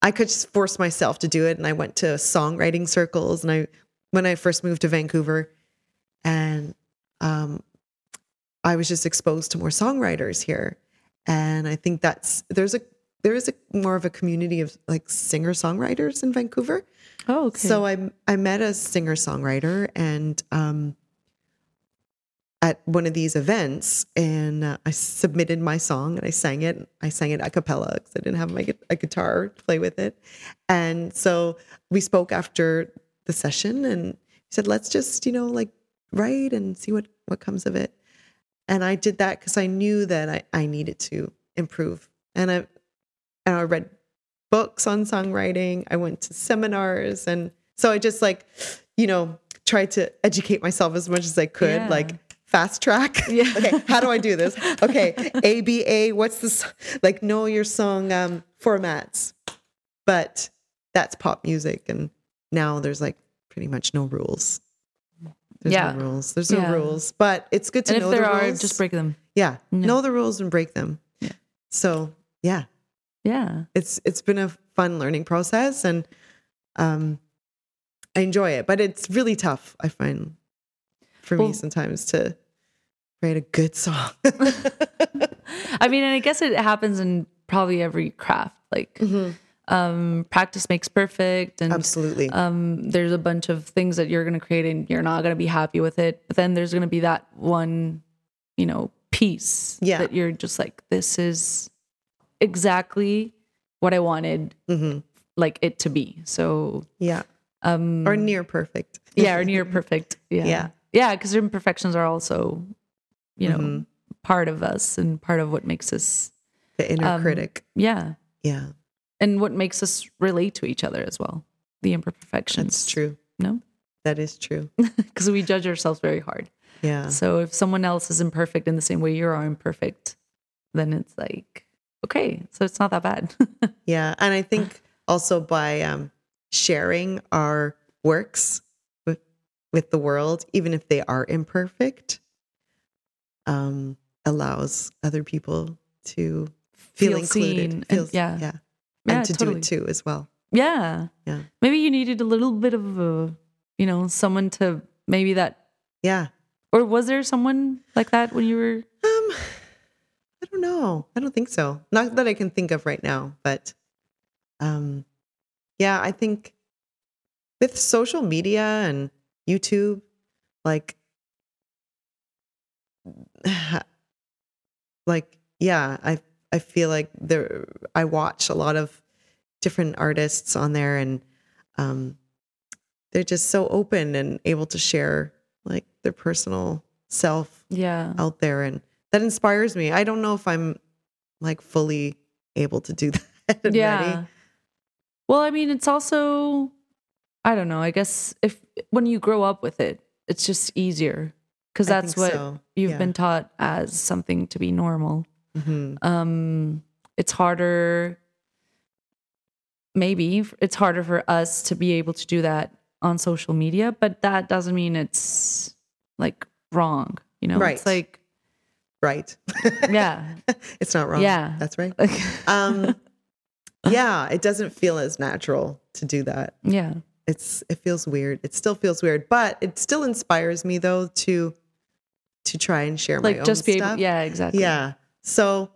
I could just force myself to do it. And I went to songwriting circles. And I, when I first moved to Vancouver, and um, I was just exposed to more songwriters here. And I think that's, there's a, there is a more of a community of like singer songwriters in Vancouver. Oh, okay. So I I met a singer songwriter and um, at one of these events, and uh, I submitted my song and I sang it. I sang it a cappella because I didn't have my a guitar to play with it. And so we spoke after the session, and he said, "Let's just you know like write and see what what comes of it." And I did that because I knew that I, I needed to improve, and I and I read books on songwriting. I went to seminars. And so I just like, you know, tried to educate myself as much as I could, Yeah. like fast track. Yeah. okay. How do I do this? Okay. ABA, what's this? Like, know your song um, formats. But that's pop music. And now there's like pretty much no rules. There's Yeah. no rules. There's Yeah. no rules. But it's good to and know if there the are, rules. just break them. Yeah. Yeah. Know the rules and break them. Yeah. So yeah Yeah. it's it's been a fun learning process and um I enjoy it, but it's really tough, I find for Well- me sometimes to write a good song. I mean, and I guess it happens in probably every craft. Like, Mm-hmm. Um, practice makes perfect, and Absolutely. um, there's a bunch of things that you're going to create, and you're not going to be happy with it. But then there's going to be that one, you know, piece Yeah. that you're just like, this is exactly what I wanted, hmm like it to be. So, Yeah. um, Or near perfect. yeah, or near perfect. Yeah, Yeah. yeah, because imperfections are also, you know, Mhm. part of us and part of what makes us, The inner Um, critic. yeah, Yeah. And what makes us relate to each other as well. The imperfections. That's true. No, That is true. because we judge ourselves very hard. Yeah. So if someone else is imperfect in the same way you are imperfect, then it's like, okay, so it's not that bad. Yeah. And I think also by um, sharing our works with, with the world, even if they are imperfect, um, allows other people to feel, Feel included. and- feels- yeah. Yeah, and to totally. do it too as well. yeah. Yeah. Maybe you needed a little bit of a, you know, someone to maybe that, Yeah. or was there someone like that when you were, Um, I don't know. I don't think so. Not that I can think of right now, but um, yeah, I think with social media and YouTube, like, like yeah, I I feel like there. I watch a lot of different artists on there, and um, they're just so open and able to share like their personal self yeah. out there and that inspires me. I don't know if I'm like fully able to do that. yeah. ready. Well, I mean, it's also, I don't know. I guess if when you grow up with it, it's just easier because that's what so, you've yeah. been taught as something to be normal. Mhm. Um, it's harder. Maybe it's harder for us to be able to do that on social media, but that doesn't mean it's like wrong. You know, Right. it's like, Right. yeah, it's not wrong. Yeah. That's right. Um yeah, it doesn't feel as natural to do that. yeah, It's it feels weird. It still feels weird, but it still inspires me though to to try and share my like own just be stuff. able, yeah, exactly, Yeah. So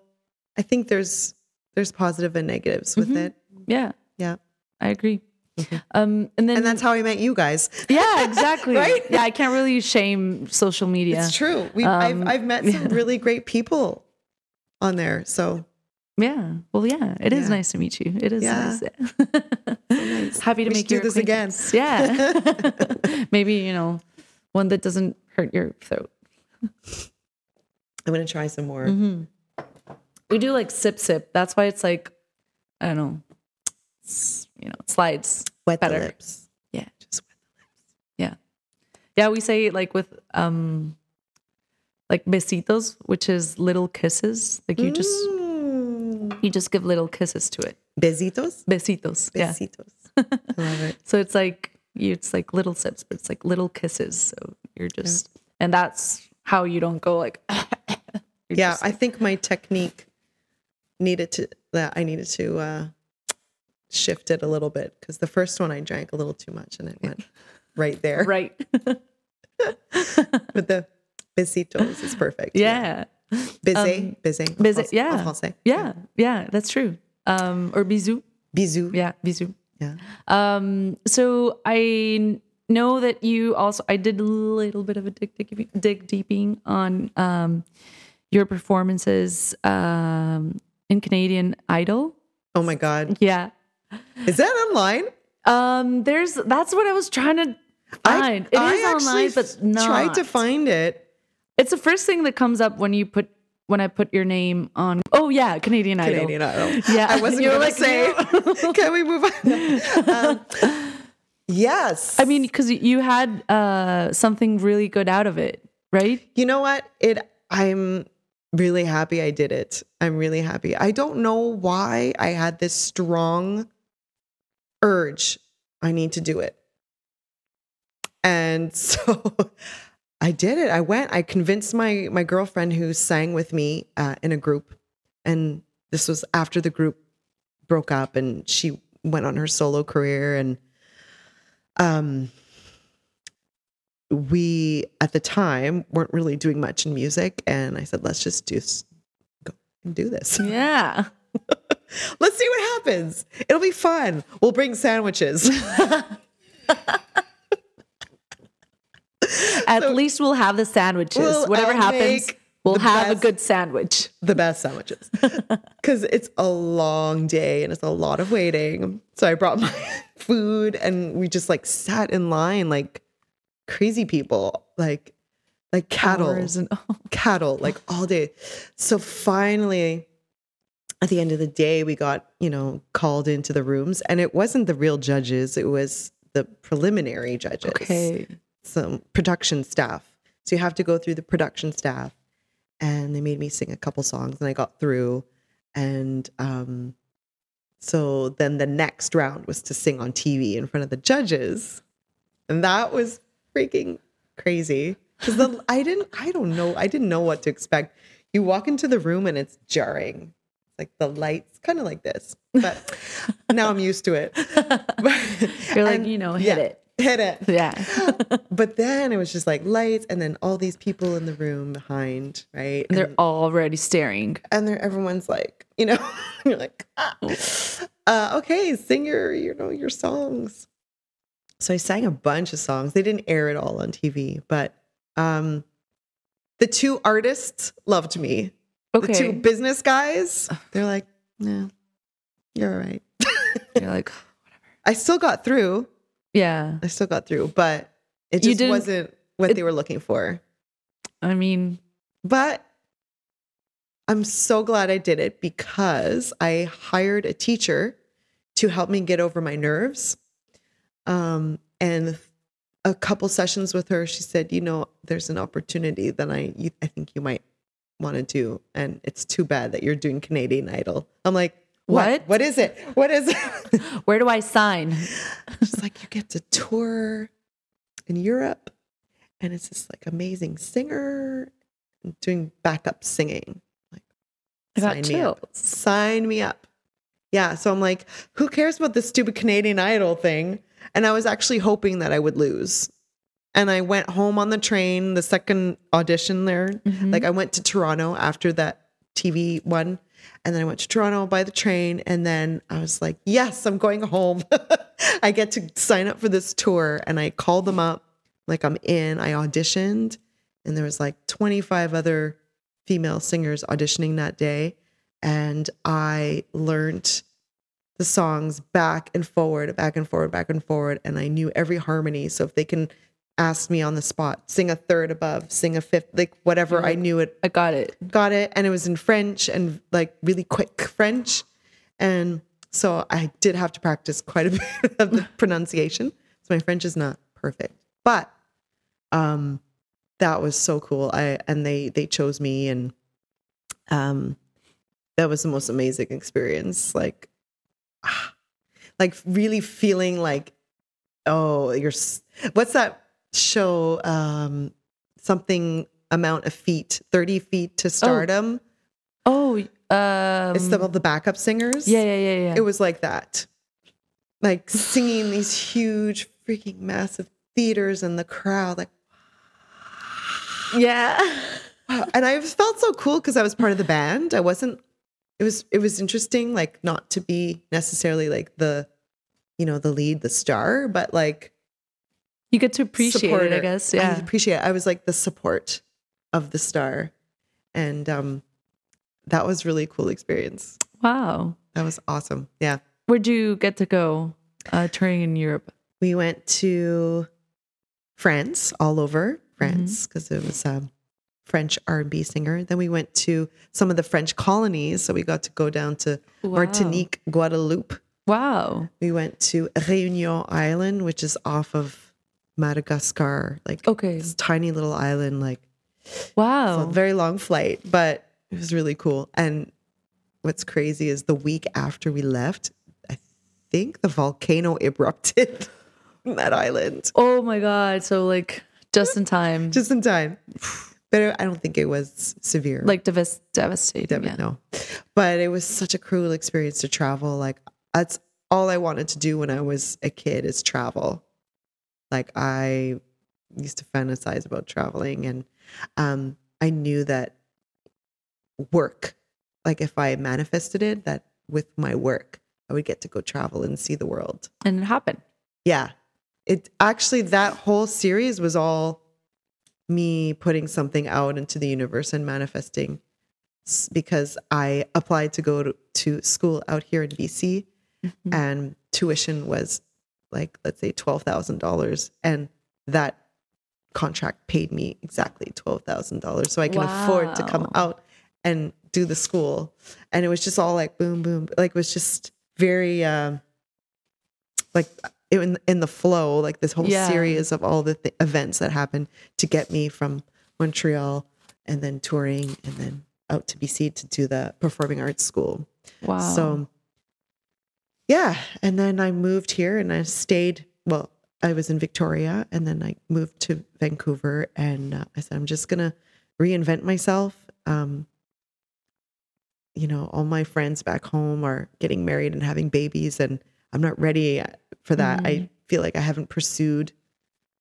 I think there's there's positive and negatives with Mhm. it. yeah, Yeah. I agree. Mhm. Um, and then And that's how I met you guys. Yeah, exactly. Right? Yeah, I can't really shame social media. It's true. We Um, I've I've met some yeah. really great people on there. So Yeah. Well, yeah, it is Yeah. nice to meet you. It is Yeah. nice. nice. Happy to We make should do this again. Yeah. Maybe, you know, one that doesn't hurt your throat. I'm gonna try some more. hmm We do like sip sip. That's why it's like, I don't know, you know, slides. Wet Better. the lips. Yeah. Just wet. The lips. Yeah. Yeah. We say like with, um, like besitos, which is little kisses. Like you just, Mm. you just give little kisses to it. Besitos. Besitos. Yeah. Besitos. I love it. So it's like it's like little sips, but it's like little kisses. So you're just and that's how you don't go like Yeah, just I think my technique needed to that I needed to uh shift it a little bit because the first one I drank a little too much and it went right there. right. But the besitos is perfect. yeah. Busy, Um, busy, en busy- français- yeah. français. Yeah. Yeah, that's true. Um or bisou. Bisous. Yeah, bisou. Yeah. Um so I know that you also I did a little bit of a dig dig, dig deeping on um your performances um in Canadian Idol. Oh my God. Yeah. Is that online? Um, there's that's what I was trying to find. It is I online, actually but not. tried to find it. It's the first thing that comes up when you put when I put your name on. Oh yeah, Canadian Idol. Canadian Idol. Yeah, I wasn't gonna like, say. Can we move on? Um, yes. I mean, because you had uh something really good out of it, right? you know what? It. I'm really happy I did it. I'm really happy. I don't know why I had this strong urge. I need to do it. And so I did it. I went. I convinced my my girlfriend who sang with me uh, in a group, and this was after the group broke up, and she went on her solo career, and um, we at the time weren't really doing much in music, and I said, let's just do go and do this. Yeah. Let's see what happens. It'll be fun. We'll bring sandwiches. At So- least we'll have the sandwiches. Well, uh, Whatever I'll happens, we'll have a good sandwich. the best sandwiches because it's a long day and it's a lot of waiting. So I brought my food and we just like sat in line like crazy people, like like cattle, and- cattle, like all day. So finally, at the end of the day, we got you know called into the rooms, and it wasn't the real judges; it was the preliminary judges Okay. some production staff. So you have to go through the production staff. And they made me sing a couple songs and I got through. And um, so then the next round was to sing on TV in front of the judges. And that was freaking crazy. Because the I didn't I don't know, I didn't know what to expect. You walk into the room and it's jarring. It's like the lights, kind of like this. But now I'm used to it. You're like, you know, hit yeah, it. Hit it Yeah. but then it was just like lights and then all these people in the room behind right And they're already staring. and they're everyone's like you know you're like ah. uh, okay sing your you know your songs so i sang a bunch of songs. They didn't air it all on tv but um the two artists loved me. The two business guys they're like no you're all right. You're like, whatever. i still got through. Yeah. i still got through but it just wasn't what it- they were looking for. I mean, But I'm so glad I did it because I hired a teacher to help me get over my nerves. Um, and a couple sessions with her, she said, "You know, there's an opportunity that I you, I think you might want to do, and it's too bad that you're doing Canadian Idol." I'm like, "What? What? What is it? What is it?" where do I sign? She's like, "You get to tour in Europe, and it's this like amazing singer doing backup singing." I got Sign me up. Sign me up. Yeah. So I'm like, who cares about this stupid Canadian Idol thing? And I was actually hoping that I would lose. And I went home on the train, the second audition there. Mhm. Like I went to Toronto after that TV one. And then I went to Toronto by the train. And then I was like, yes, I'm going home. I get to sign up for this tour. And I called them up, like I'm in. I auditioned. And there was like 25 other female singers auditioning that day. And I learned the songs back and forward, back and forward, back and forward. And I knew every harmony. So if they can ask me on the spot, sing a third above, sing a fifth, like whatever, I knew it, I got it. got it. And it was in French and like really quick French. And so I did have to practice quite a bit of the pronunciation. So my French is not perfect. But um that was so cool. I and they they chose me and um that was the most amazing experience. Like ah, like really feeling like oh you're what's that show um something amount of feet 30 feet to stardom Oh, um, it's about the backup singers yeah, yeah, yeah, yeah. it was like that like singing these huge freaking massive theaters and the crowd like yeah. wow. and i felt so cool because i was part of the band i wasn't it was it was interesting like not to be necessarily like the you know the lead the star but like You get to appreciate it, I supporter. guess. I Yeah. appreciate it. I was like the support of the star. And um that was really cool experience. Wow. That was awesome. Yeah. Where'd you get to go uh, touring in Europe? We went to France, all over France, because it was um French R&B singer. Then we went to some of the French colonies. So we got to go down to Wow. Martinique, Guadeloupe. Wow. We went to Réunion Island, which is off of Madagascar, like Okay. this tiny little island, like Wow. Very long flight, but it was really cool. And what's crazy is the week after we left, I think the volcano erupted on that island oh my God. So, like, just in time. just in time. But I don't think it was severe. like devas- devastating. Devin, yeah. no. But it was such a cruel experience to travel. Like that's all I wanted to do when I was a kid is travel. Like I used to fantasize about traveling and um I knew that work, like if I manifested it, that with my work, I would get to go travel and see the world. And it happened. Yeah. It actually that whole series was all me putting something out into the universe and manifesting because I applied to go to, to school out here in BC Mhm. and tuition was like let's say $12,000 and that contract paid me exactly $12,000 so I can afford to come out and do the school. And it was just all like boom boom like it was just very um like in in the flow, like this whole Yeah. series of all the th- events that happened to get me from Montreal and then touring and then out to BC to do the performing arts school. Wow. So, yeah. And then I moved here and I stayed. Well, I was in Victoria and then I moved to Vancouver and uh, I said, I'm just going to reinvent myself. Um, you know, all my friends back home are getting married and having babies, and I'm not ready for that. I feel like I haven't pursued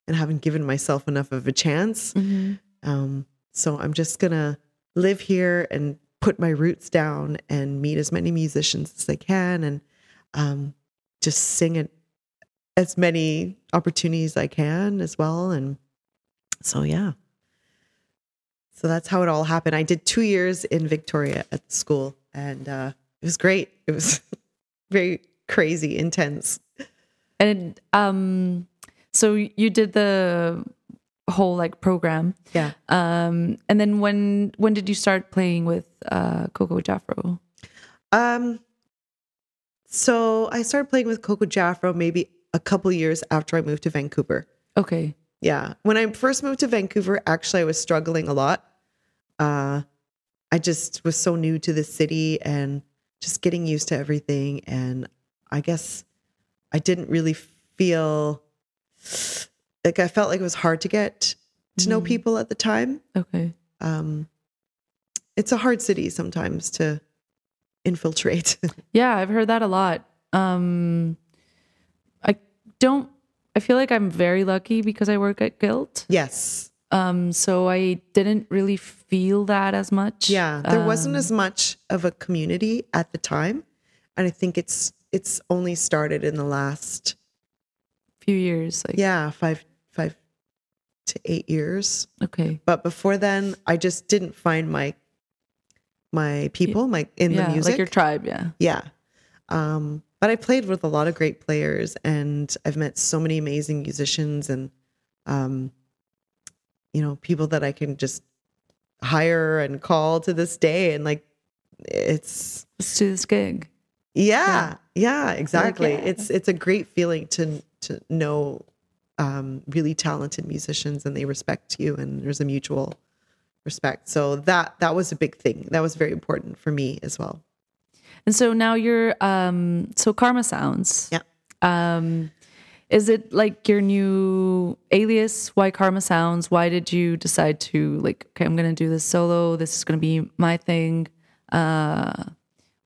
and haven't given myself enough of a chance. Mhm. Um, so I'm just gonna live here and put my roots down and meet as many musicians as I can and um, just sing at as many opportunities I can as well. And so yeah. So that's how it all happened. I did two years in Victoria at the school and uh, it was great. It was very crazy, intense. And um, so you did the whole like program. Yeah. Um, and then when when did you start playing with uh, Coco Jafro? Um, so I started playing with Coco Jafro maybe a couple years after I moved to Vancouver. Okay. Yeah. When I first moved to Vancouver, actually, I was struggling a lot. Uh, I just was so new to the city and just getting used to everything. And I guess I didn't really feel like I felt like it was hard to get to know Mhm. people at the time. Okay. Um, it's a hard city sometimes to infiltrate. Yeah, I've heard that a lot. Um, I don't. I feel like I'm very lucky because I work at Guild. yes. Um, so I didn't really feel that as much. Yeah, there wasn't Um, as much of a community at the time, and I think it's it's only started in the last few years. Like, yeah five five to eight years. Okay. But before then, I just didn't find my my people, my in yeah, the music. like your tribe. Yeah. yeah, um, but I played with a lot of great players, and I've met so many amazing musicians, and um, you know, people that I can just hire and call to this day, and like it's Let's do this gig. Yeah, yeah, exactly. yeah. It's it's a great feeling to to know um, really talented musicians and they respect you and there's a mutual respect. So that that was a big thing. That was very important for me as well. And so now you're um so Karma Sounds. Yeah. Um is it like your new alias? Why Karma Sounds? Why did you decide to like okay, I'm going to do this solo. This is going to be my thing. Uh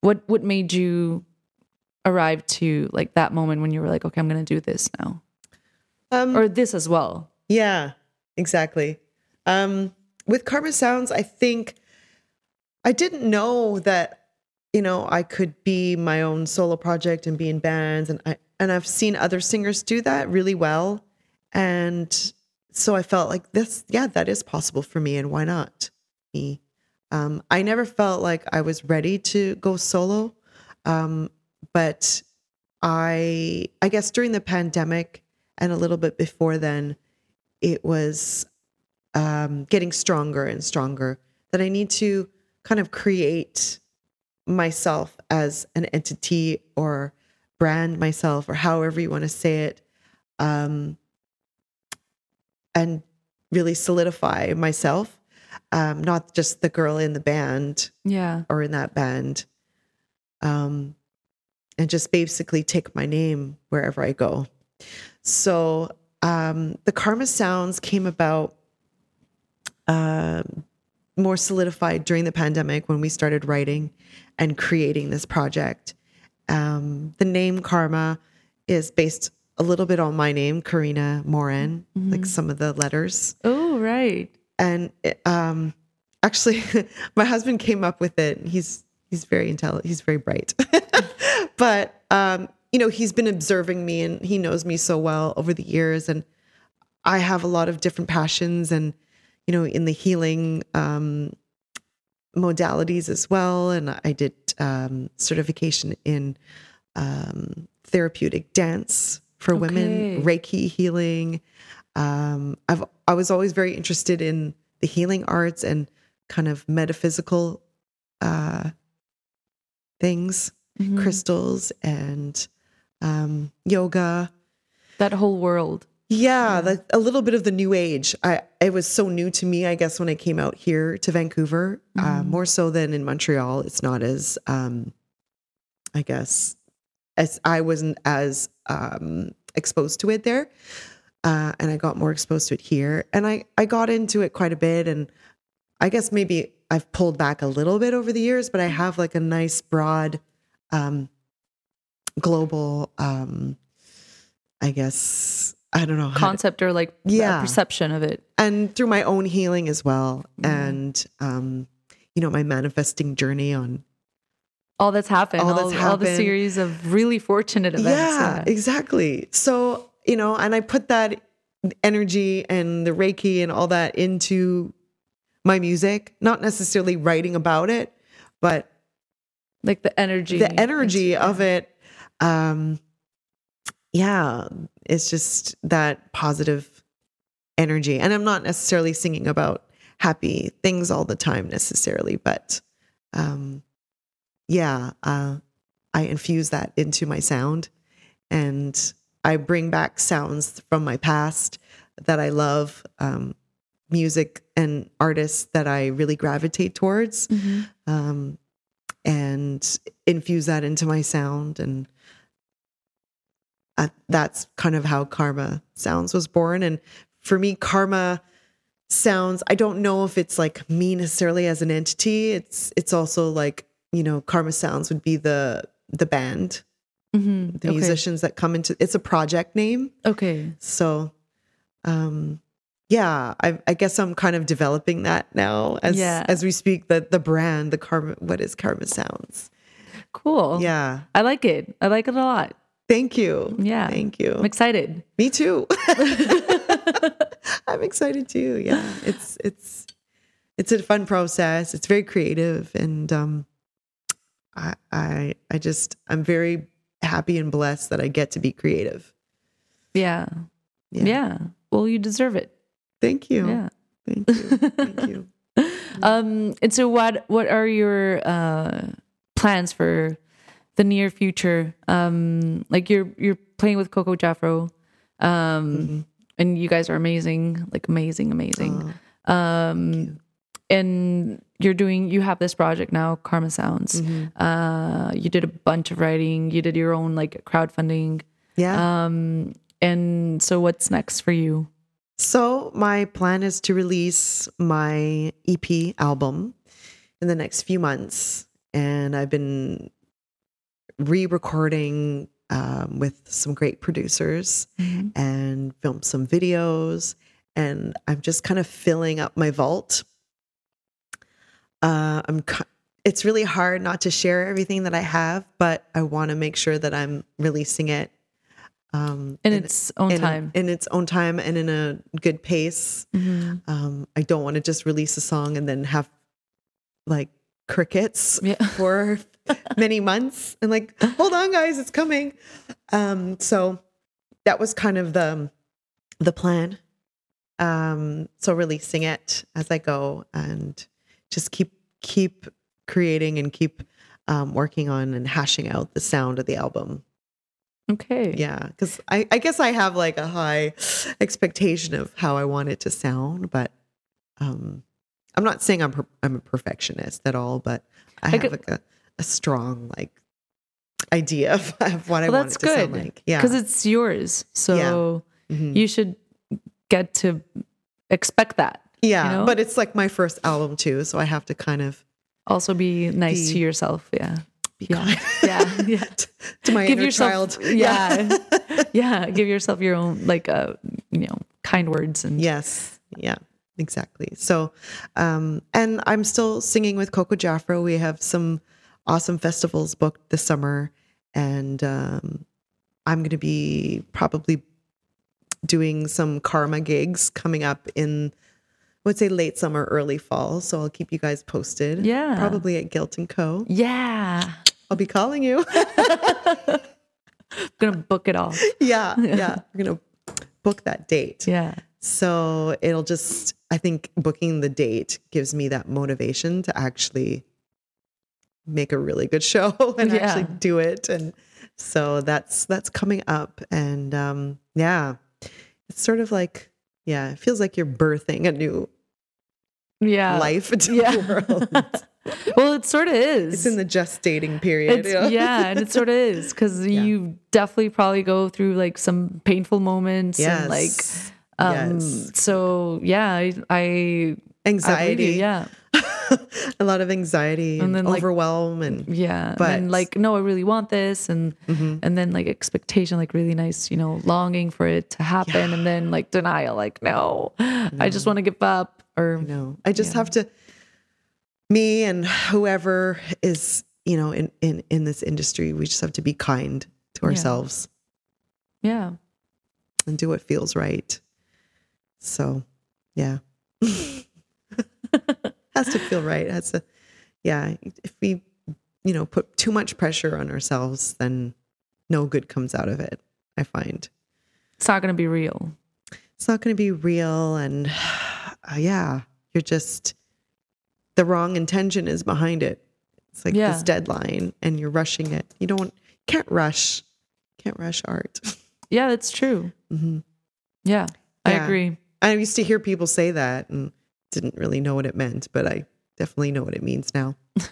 what what made you arrive to like that moment when you were like okay, I'm going to do this now? Um, Or this as well. Yeah, exactly. Um, with Karma Sounds, I think I didn't know that you know I could be my own solo project and be in bands, and I and I've seen other singers do that really well, and so I felt like this, yeah, that is possible for me, and why not me? Um, I never felt like I was ready to go solo, um, but I I guess during the pandemic and a little bit before then, it was um, getting stronger and stronger that I need to kind of create myself as an entity or brand myself or however you want to say it um, and really solidify myself um, not just the girl in the band Yeah. or in that band um, and just basically take my name wherever I go. So um, the Karma Sounds came about um, more solidified during the pandemic when we started writing and creating this project. Um, the name Karma is based a little bit on my name, Karina Morin, like some of the letters Oh, right. And it, um actually my husband came up with it. He's he's very intelligent he's very bright. But um you know he's been observing me and he knows me so well over the years. And i have a lot of different passions and you know in the healing um modalities as well. And i did um certification in um therapeutic dance for women reiki healing um, I've I was always very interested in the healing arts and kind of metaphysical uh, things, Mhm. crystals and um, yoga. That whole world. Yeah, the, a little bit of the new age. I it was so new to me, I guess, when I came out here to Vancouver. Uh, more so than in Montreal. It's not as, um, I guess, as I wasn't as um, exposed to it there, uh, and I got more exposed to it here. And I I got into it quite a bit, and I guess maybe I've pulled back a little bit over the years, but I have like a nice broad, um, global, um, I guess I don't know how to- Concept or like Yeah. perception of it. and through my own healing as well and um you know my manifesting journey on All that's happened. All All, that's all the series of really fortunate events. yeah exactly so you know and i put that energy and the reiki and all that into my music not necessarily writing about it but Like the energy. the energy of it um yeah it's just that positive energy and i'm not necessarily singing about happy things all the time necessarily but um yeah uh i infuse that into my sound and i bring back sounds from my past that i love um music and artists that i really gravitate towards Mhm. um, and infuse that into my sound. And uh, that's kind of how Karma Sounds was born. And for me, Karma Sounds, I don't know if it's like me necessarily as an entity. It's it's also like you know, Karma Sounds would be the the band, Mhm. the okay. musicians that come into. It's a project name. Okay. So, um, yeah, I, I guess I'm kind of developing that now as Yeah. as we speak. The the brand, the karma, what is Karma Sounds? Cool. Yeah, I like it. I like it a lot. thank you. Yeah. thank you. I'm excited. Me too. I'm excited too. Yeah, it's it's it's a fun process. It's very creative, and um, I I I just I'm very happy and blessed that I get to be creative. Yeah. Yeah. Yeah. Well, you deserve it. Thank you. Yeah. Thank you. Thank you. Um, and so what what are your uh plans for the near future? Um, like you're you're playing with Coco Jafro. Um and you guys are amazing, like amazing, amazing. um and you're doing you have this project now, Karma Sounds. Uh you did a bunch of writing, you did your own like crowdfunding. Yeah. Um and so what's next for you? So my plan is to release my EP album in the next few months, and I've been re-recording um, with some great producers and filmed some videos, and I'm just kind of filling up my vault. Uh, I'm. It's really hard not to share everything that I have, but I want to make sure that I'm releasing it um, In in- its own in, time. in its own time and in a good pace. Um, I don't want to just release a song and then have like crickets Yeah. for many months and like, hold on, guys, it's coming. Um, so that was kind of the the plan. Um, so releasing it as I go and just keep keep creating and keep um, working on and hashing out the sound of the album. Okay. Yeah, because I, I guess I have like a high expectation of how I want it to sound, but um, I'm not saying I'm per- I'm a perfectionist at all, but I have could- like a, a strong like idea of, of what I Well, want that's it to sound good. like. Yeah, Because it's yours. So Mhm. you should get to expect that. Yeah, you know? but it's like my first album too, so I have to kind of Also be nice to yourself. Yeah. be Yeah. kind Yeah. Yeah. to my Give inner yourself child. yeah. yeah. Give yourself your own like uh you know, kind words and Yes. Yeah, exactly. So, um, and I'm still singing with Coco Jafro. We have some awesome festivals booked this summer, and um, I'm going to be probably doing some karma gigs coming up in, would say, late summer, early fall. So I'll keep you guys posted. Yeah. Probably at Guilt and Co. Yeah. I'll be calling you. I'm gonna book it all. yeah. Yeah. We're going to book that date. Yeah. So it'll just, I think booking the date gives me that motivation to actually make a really good show and Yeah. actually do it. And So that's that's coming up, and um, yeah, it's sort of like yeah, it feels like you're birthing a new Yeah. life into yeah. the world. well, it sort of is. it's in the just dating period. It's, know? yeah, and it sort of is because Yeah. you definitely probably go through like some painful moments Yes. and like um yes. so yeah I, I I you, anxiety. yeah a lot of anxiety and, And then, like- overwhelm and yeah But- and like no I really want this and Mhm. and then like expectation like really nice you know longing for it to happen and then like denial like no, I just want to give up or No, I just Yeah. have to. Me and whoever is, you know, in in in this industry, we just have to be kind to Yeah. ourselves yeah and do what feels right. So, yeah, has to feel right. It has to, yeah. If we, you know, put too much pressure on ourselves, then no good comes out of it. I find it's not gonna be real it's not going to be real, and uh, yeah, you're just the wrong intention is behind it. It's like Yeah. this deadline, and you're rushing it. You don't can't rush, can't rush art. yeah that's true Mhm. yeah I Yeah. agree I used to hear people say that and didn't really know what it meant, but I definitely know what it means now.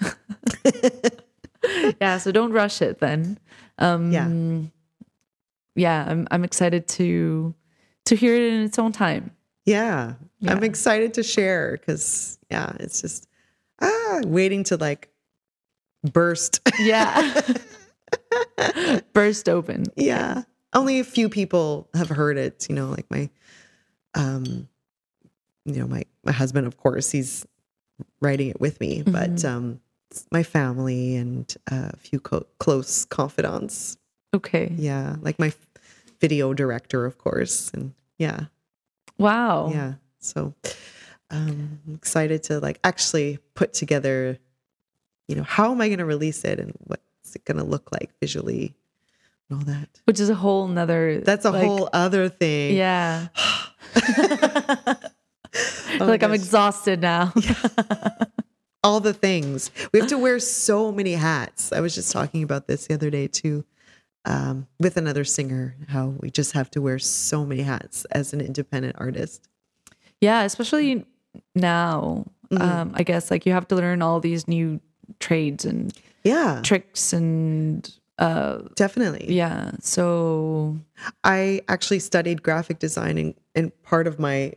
yeah so don't rush it then um Yeah. yeah i'm i'm excited to to hear it in its own time Yeah, I'm excited to share because yeah, it's just ah waiting to like burst. yeah. Burst open. Yeah. Only a few people have heard it you know like my um you know my my husband of course he's writing it with me but um my family and uh, a few co- close confidants. Okay. Yeah like my video director of course and yeah wow. Yeah. So um I'm excited to like actually put together you know how am i going to release it and what's it going to look like visually and all that. Which is a whole nother that's a like, whole other thing. Yeah. Oh, like i'm exhausted now. All the things. We have to wear so many hats. I was just talking about this the other day too um, with another singer how we just have to wear so many hats as an independent artist yeah especially now Mm-hmm. um i guess like you have to learn all these new trades and yeah tricks and uh definitely yeah so I actually studied graphic design in, in part of my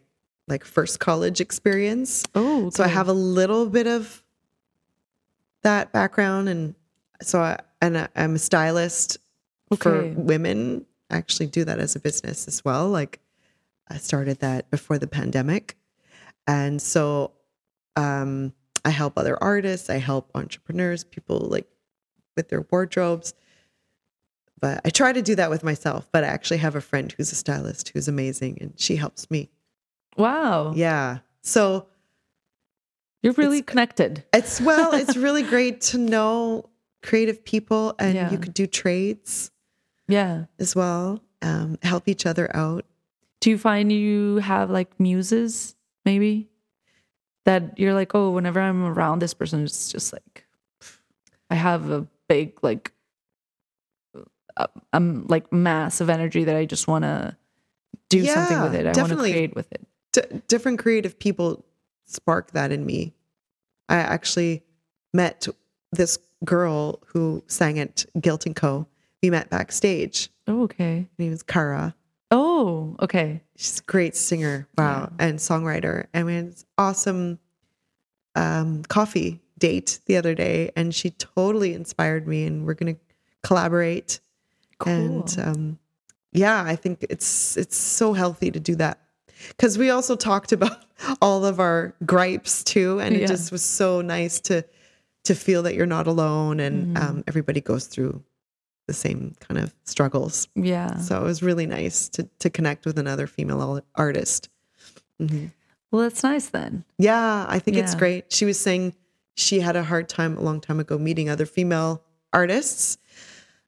like first college experience. oh So I have a little bit of that background and so I and I, I'm a stylist for women. Actually do that as a business as well. Like I started that before the pandemic. And so um I help other artists, I help entrepreneurs, people like with their wardrobes but I try to do that with myself. But I actually have a friend who's a stylist who's amazing, and she helps me. wow Yeah. So you're really connected it's well, it's really great to know creative people, and Yeah. you could do trades yeah as well. Um, help each other out. do you find you have like muses maybe that you're like oh whenever i'm around this person it's just like i have a big like um like mass of energy that i just want to do something with it i want to create with it D- different creative people spark that in me. I actually met this girl who sang at Guilt and Co. We met backstage. oh okay Her name is Kara. oh okay She's a great singer, wow, and songwriter. And we had this awesome um, coffee date the other day, and she totally inspired me. And we're gonna collaborate. And Cool. um, yeah, I think it's it's so healthy to do that because we also talked about all of our gripes too, and it Yeah. just was so nice to to feel that you're not alone, and Mm-hmm. um, everybody goes through the same kind of struggles. yeah So it was really nice to to connect with another female al- artist. Mhm. well that's nice then Yeah, I think it's great. She was saying she had a hard time a long time ago meeting other female artists.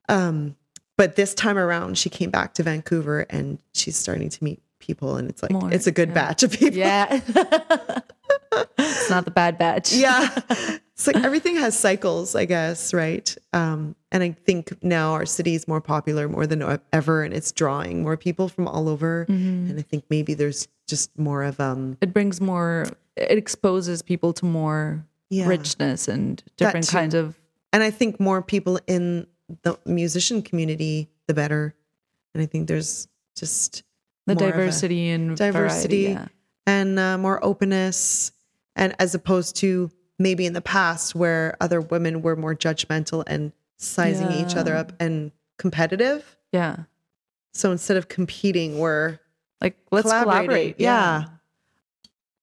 Um, but this time around, she came back to Vancouver and she's starting to meet people, and it's like More, it's a good yeah. batch of people. yeah it's not the bad batch yeah. it's like everything has cycles, I guess, right? Um, and I think now our city is more popular more than ever, and it's drawing more people from all over. And I think maybe there's just more of um, It brings more. It exposes people to more Yeah. richness and different kinds of. and I think more people in the musician community, the better. And I think there's just The more of a diversity and diversity variety, yeah. and uh, more openness, and as opposed to maybe in the past where other women were more judgmental and sizing each other up and competitive. yeah, So instead of competing, we're like let's collaborate. Yeah.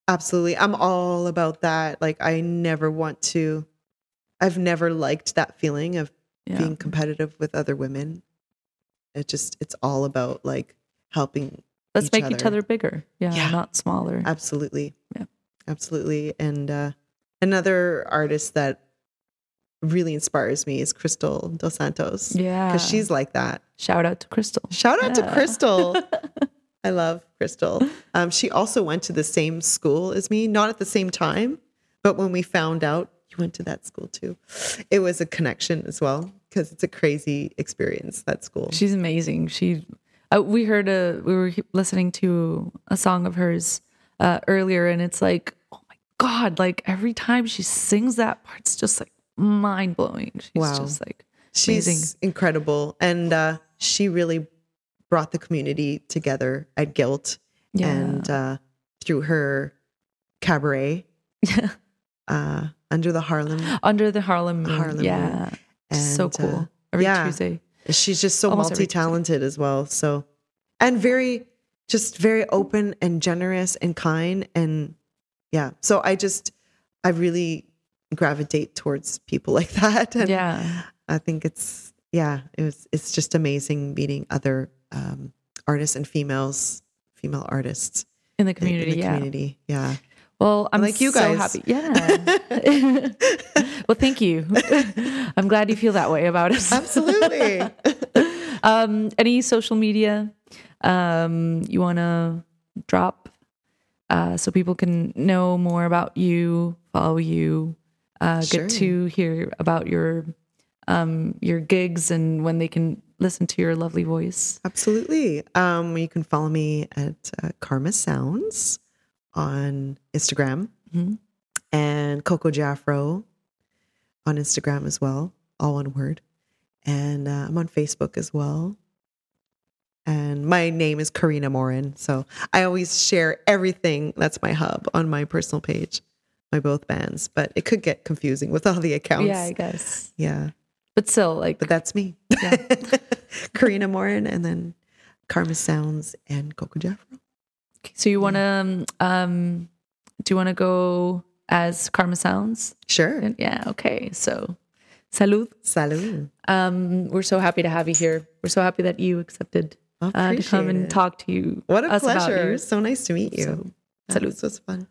Absolutely. I'm all about that. Like I never want to I've never liked that feeling of yeah. being competitive with other women. It just it's all about like helping Let's each make each other. other bigger. Yeah, Yeah. not smaller. absolutely. Yeah. Absolutely. And uh another artist that really inspires me is Crystal Dos Santos. yeah, Because she's like that. shout out to Crystal. Shout out to Crystal. I love Crystal. Um, she also went to the same school as me, not at the same time, but when we found out you went to that school too, it was a connection as well because it's a crazy experience that school. She's amazing. She, uh, we heard a, we were listening to a song of hers uh, earlier, and it's like, god! Like every time she sings that part, it's just like mind blowing. She's Wow. just like She's amazing. incredible, and uh, she really brought the community together at Guilt, Yeah. and uh, through her cabaret Yeah. uh, under the Harlem. under the Harlem Moon. Harlem yeah, so And, cool. uh, Every yeah. Tuesday. She's just so Almost multi talented as well. So, and very, just very open and generous and kind. And yeah, so I just, I really gravitate towards people like that. And Yeah, I think it's, yeah, it was, it's just amazing meeting other um, artists and females, female artists in the community. in the yeah. community. Yeah. Well, I'm Like you so guys. happy. Yeah. well, thank you. I'm glad you feel that way about us. Absolutely. um, any social media um, you want to drop uh, so people can know more about you, follow you, uh, Sure. get to hear about your um, your gigs and when they can listen to your lovely voice. Absolutely. Um, you can follow me at uh, Karma Sounds on Instagram Mhm. and Coco Jafro on Instagram as well, all one word. And uh, I'm on Facebook as well. And my name is Karina Morin. So I always share everything that's my hub on my personal page, my both bands. But it could get confusing with all the accounts. Yeah, I guess. Yeah. But still, like, But that's me. Karina Morin and then Karma Sounds and Coco Jafro. so you want to, um, um, do you want to go as Karma Sounds? Sure. And- Yeah. Okay. So, salud. Salud. Um, we're so happy to have you here. We're so happy that you accepted uh, to come and it. talk to you. What a pleasure. So nice to meet you. So, Yeah, salud. This was fun.